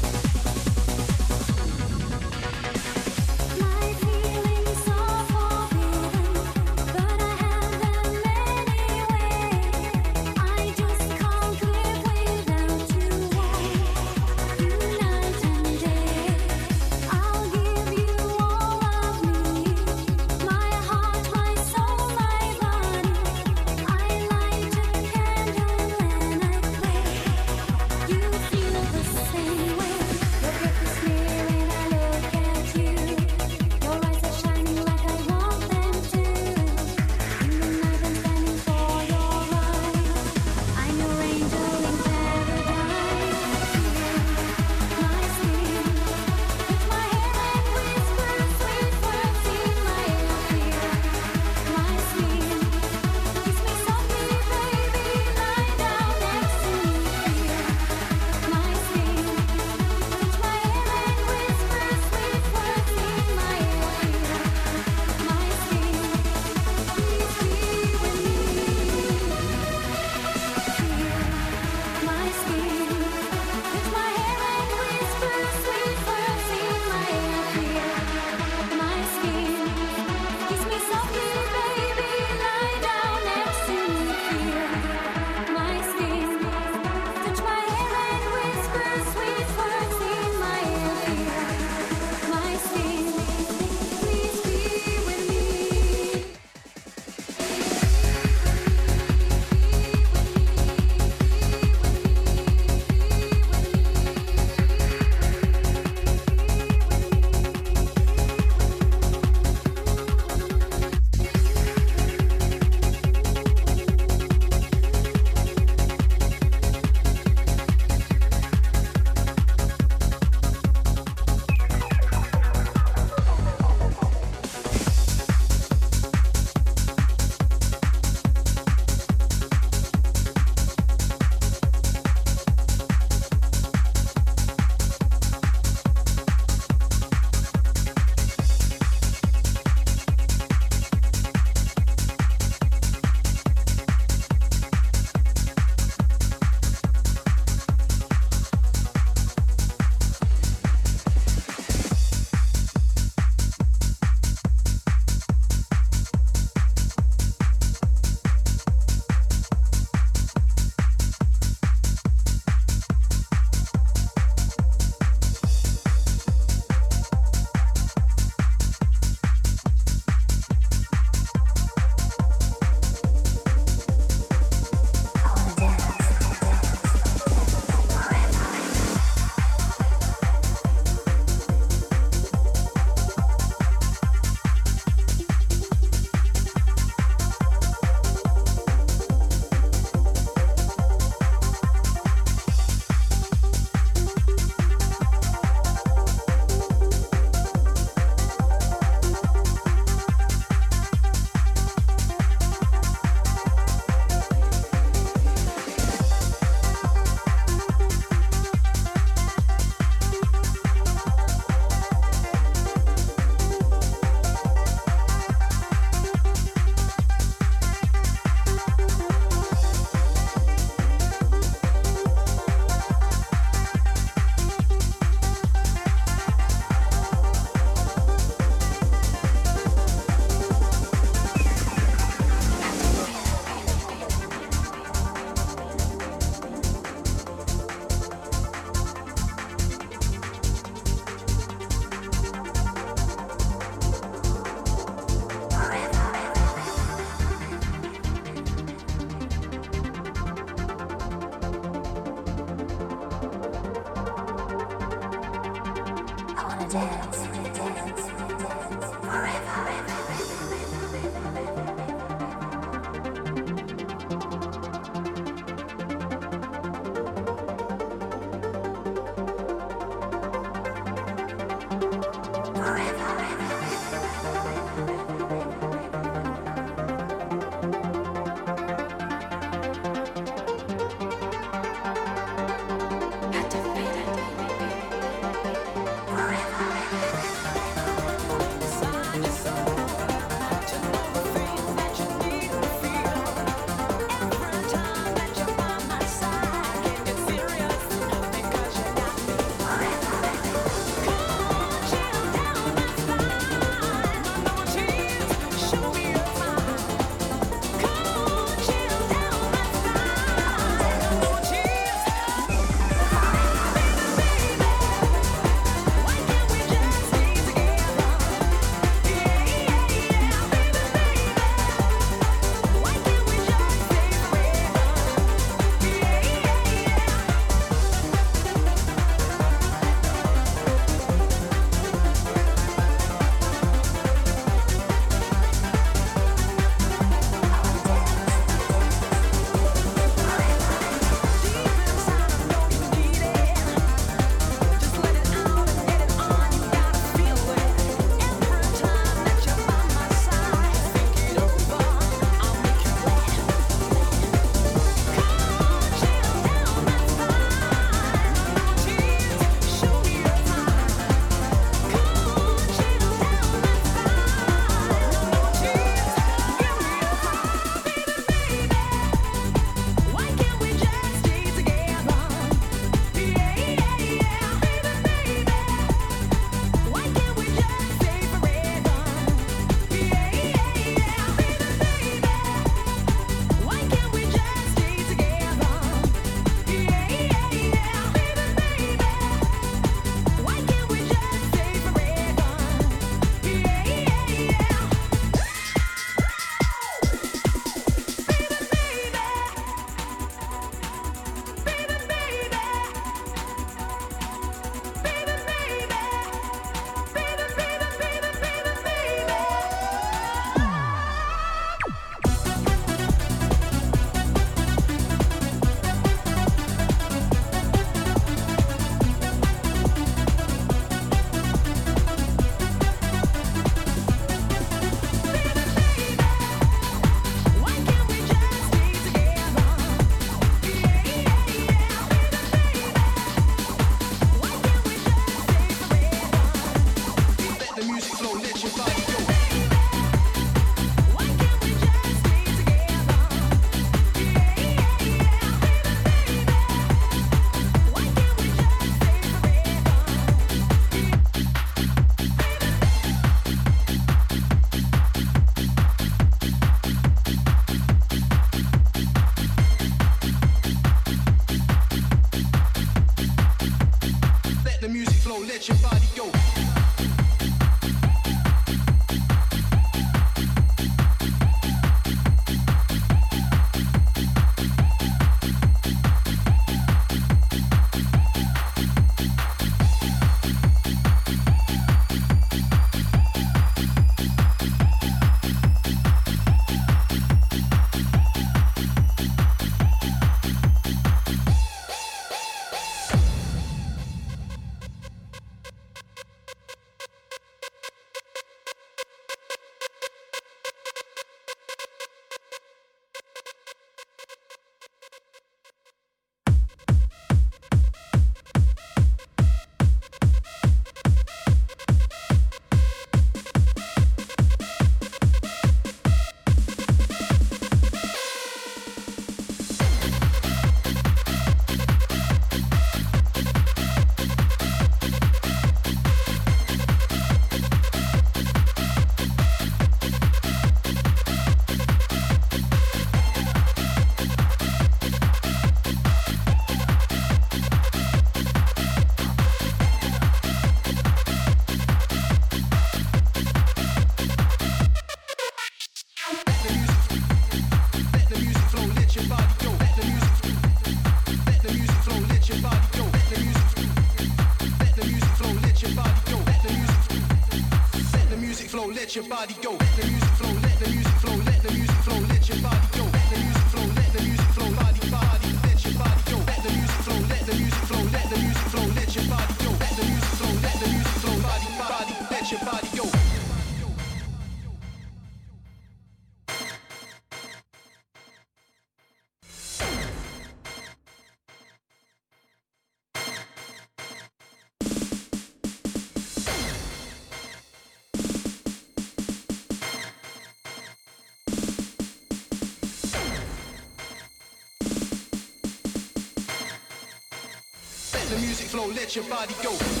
let your body go.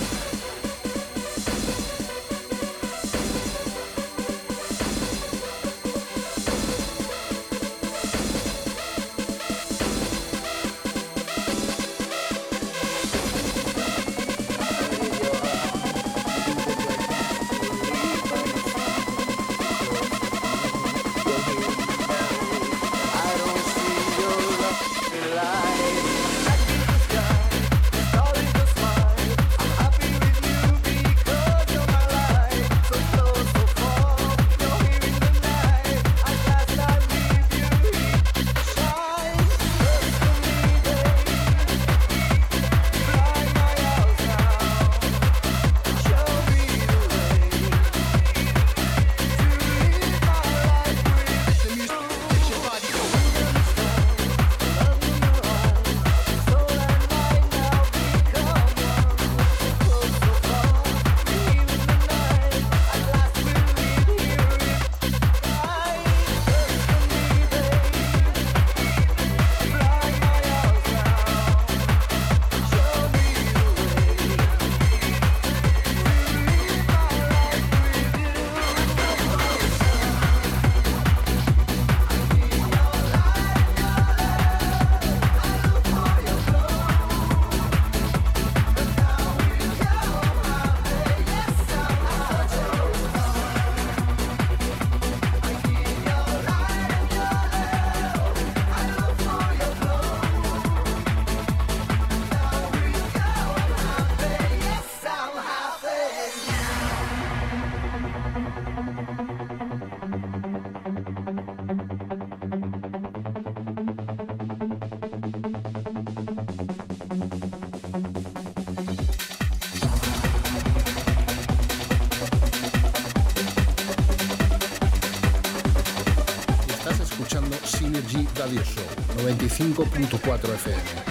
Radio Show 95.4 FM.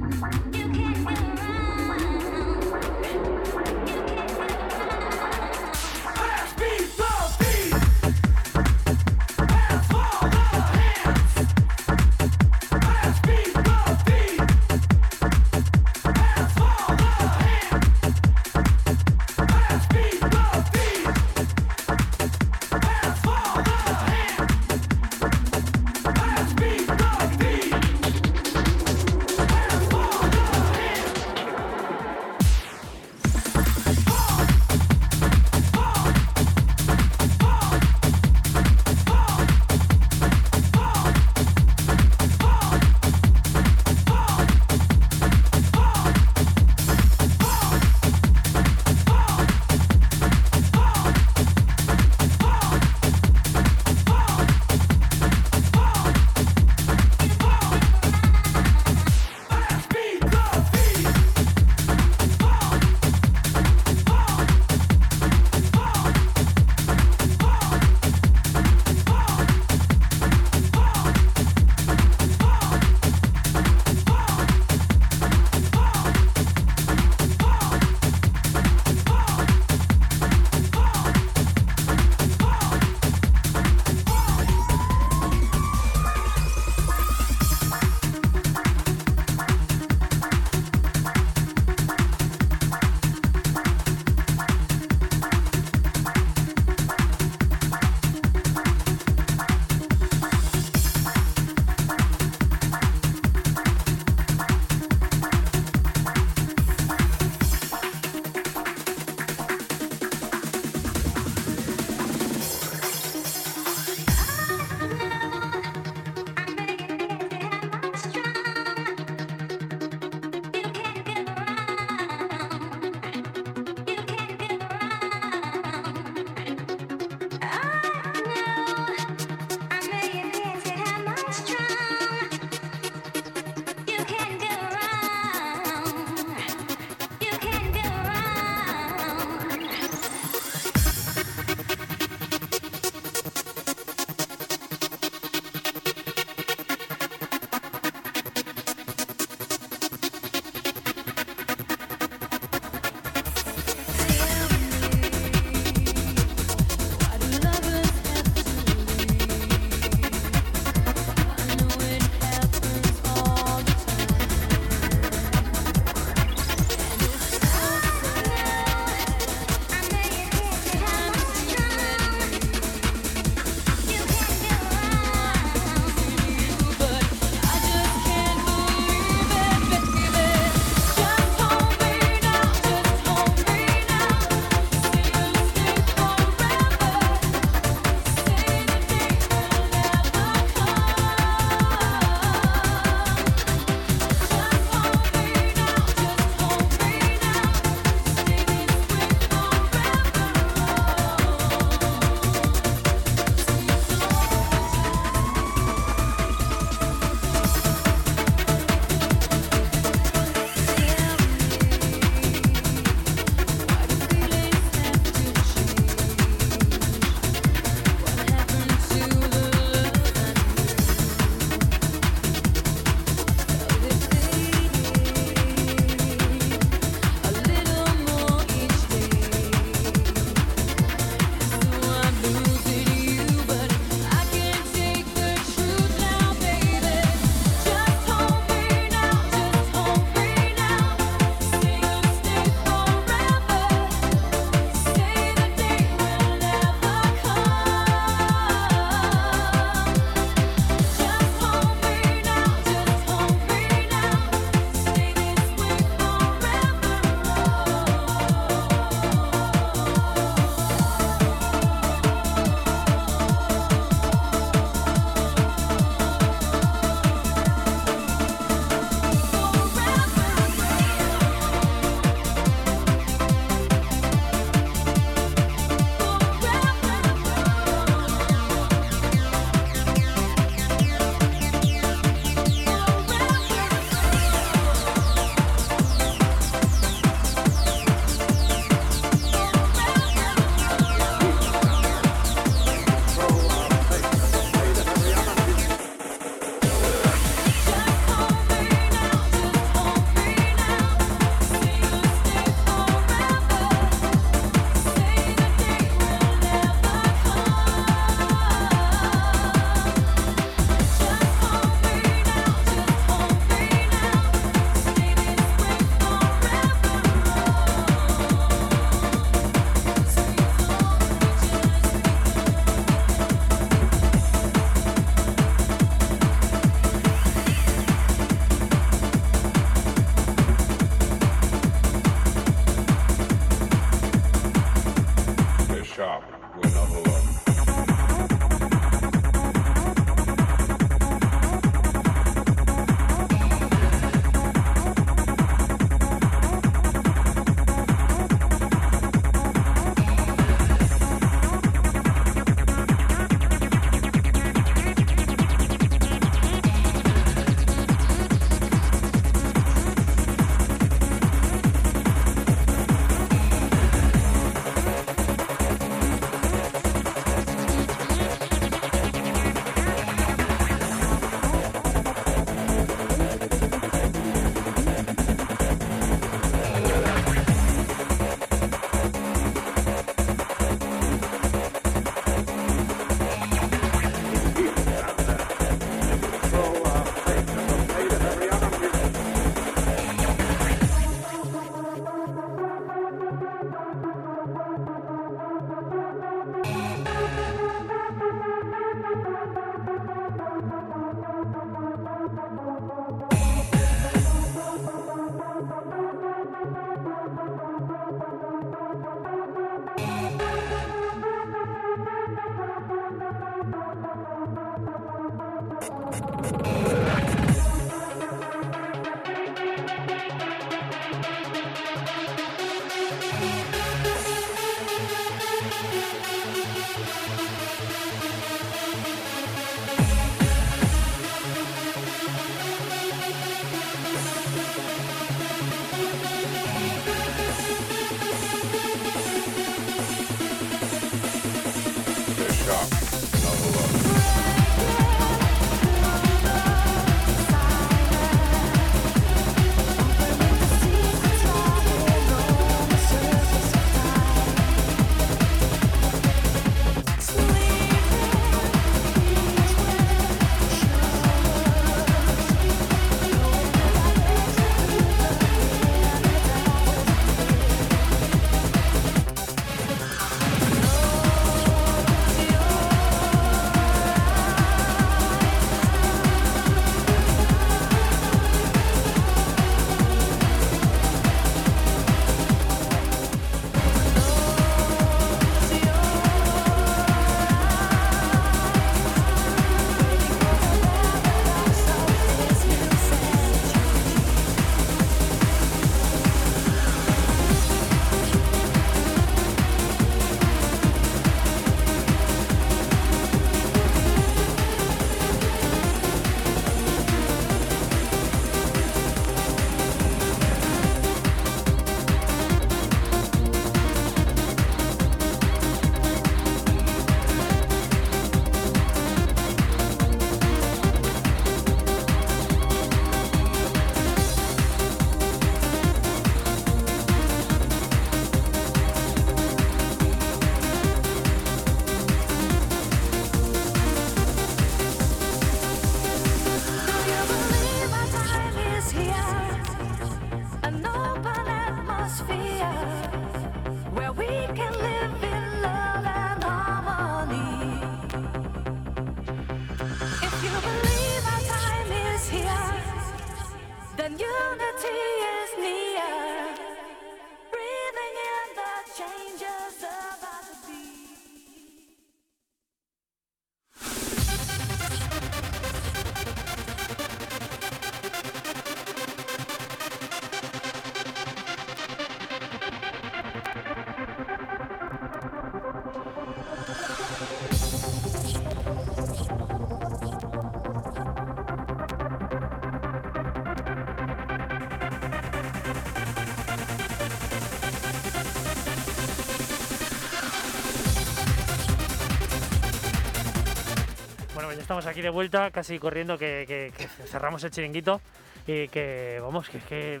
Estamos aquí de vuelta, casi corriendo, que, cerramos el chiringuito. Y que, vamos, que es que.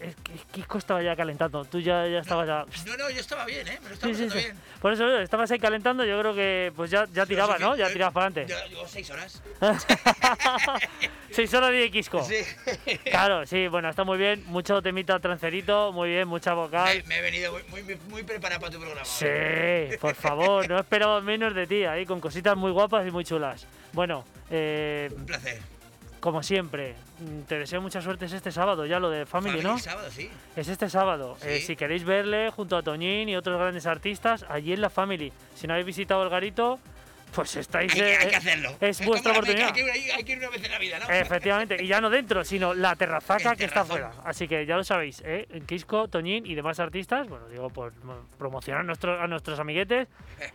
Es que Kiko estaba ya calentando. Tú ya, ya estabas ya. No, no, yo estaba bien, ¿eh? Me lo Sí, estaba sí, sí. bien. Por eso estabas ahí calentando. Yo creo que pues ya, ya tiraba, ¿no? Ya tirabas para adelante. Yo, yo seis horas. Seis horas de Quisco. Sí. Claro, sí, bueno, está muy bien. Mucho temita trancerito, muy bien, mucha vocal. Me, me he venido muy, muy, muy preparado para tu programa. Sí, por favor, no esperaba menos de ti, ahí con cositas muy guapas y muy chulas. Bueno, eh, Un placer. Como siempre, mm, te deseo mucha suerte es este sábado, ya lo de Family, ¿no? sábado, sí. Es este sábado. Eh, si queréis verle junto a Toñín y otros grandes artistas, allí en la Family. Si no habéis visitado el garito, pues estáis. Hay, que- eh, hay que hacerlo. Es vuestra oportunidad. Hay que, ir- hay que ir una vez en la vida, ¿no? Efectivamente, y ya no dentro, sino la terrazaca El que está afuera. Así que ya lo sabéis, ¿eh? Quisco, Toñín y demás artistas, bueno, digo, por mo- promocionar nuestro- a nuestros amiguetes,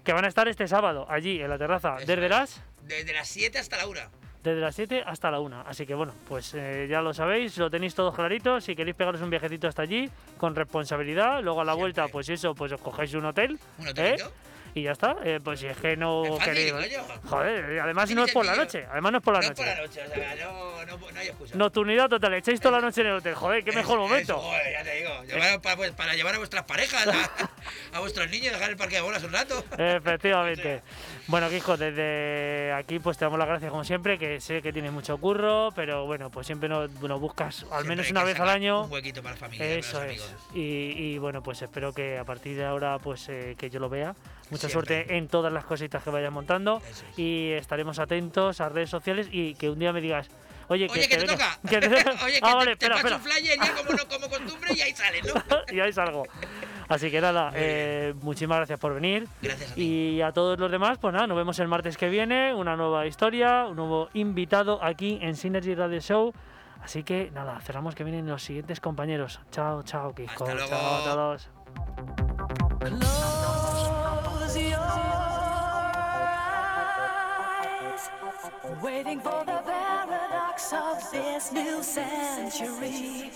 que van a estar este sábado allí en la terraza, Eso desde es. las, Desde las 7 hasta la 1. Desde las 7 hasta la 1. Así que bueno, pues eh, ya lo sabéis, lo tenéis todos clarito. Si queréis pegaros un viajecito hasta allí, con responsabilidad, luego a la vuelta, pues eso, pues os cogéis un hotel. Un ¿eh? Y ya está, eh, pues si es que no Es fácil, queréis. coño. Joder, además no es por la noche, además no es por la no es noche. por la noche, o sea, no, no, no hay excusa. Nocturnidad total, echáis toda la noche en el hotel, joder, qué Eso- mejor momento. eso, joder, ya te digo. Llevar para, pues, para llevar a vuestras parejas, a, a vuestros niños, dejar el parque de bolas un rato. Efectivamente. Bueno, Kiko, desde aquí pues te damos las gracias como siempre, que sé que tienes mucho curro, pero bueno, pues siempre nos, nos buscas al Siempre menos una vez al año. Un huequito para la familia, para Eso los es. amigos. Y, y, bueno, pues espero que a partir de ahora pues eh, que yo lo vea. Mucha Siempre. suerte en todas las cositas que vayas montando es. y estaremos atentos a redes sociales y que un día me digas, oye, Oye, que te venga- toca. que te- Oye, que ah, te, vale, te espera, paso espera. un flyer ya como, no, como costumbre y ahí sale, ¿no? y ahí salgo. Así que nada, eh, muchísimas gracias por venir. Gracias a ti. Y a todos los demás, pues nada, nos vemos el martes que viene, una nueva historia, un nuevo invitado aquí en Synergy Radio Show. Así que nada, cerramos que vienen los siguientes compañeros. Chao, chao, Kiko. Hasta luego. Chao a todos. waiting for the paradox of this new century.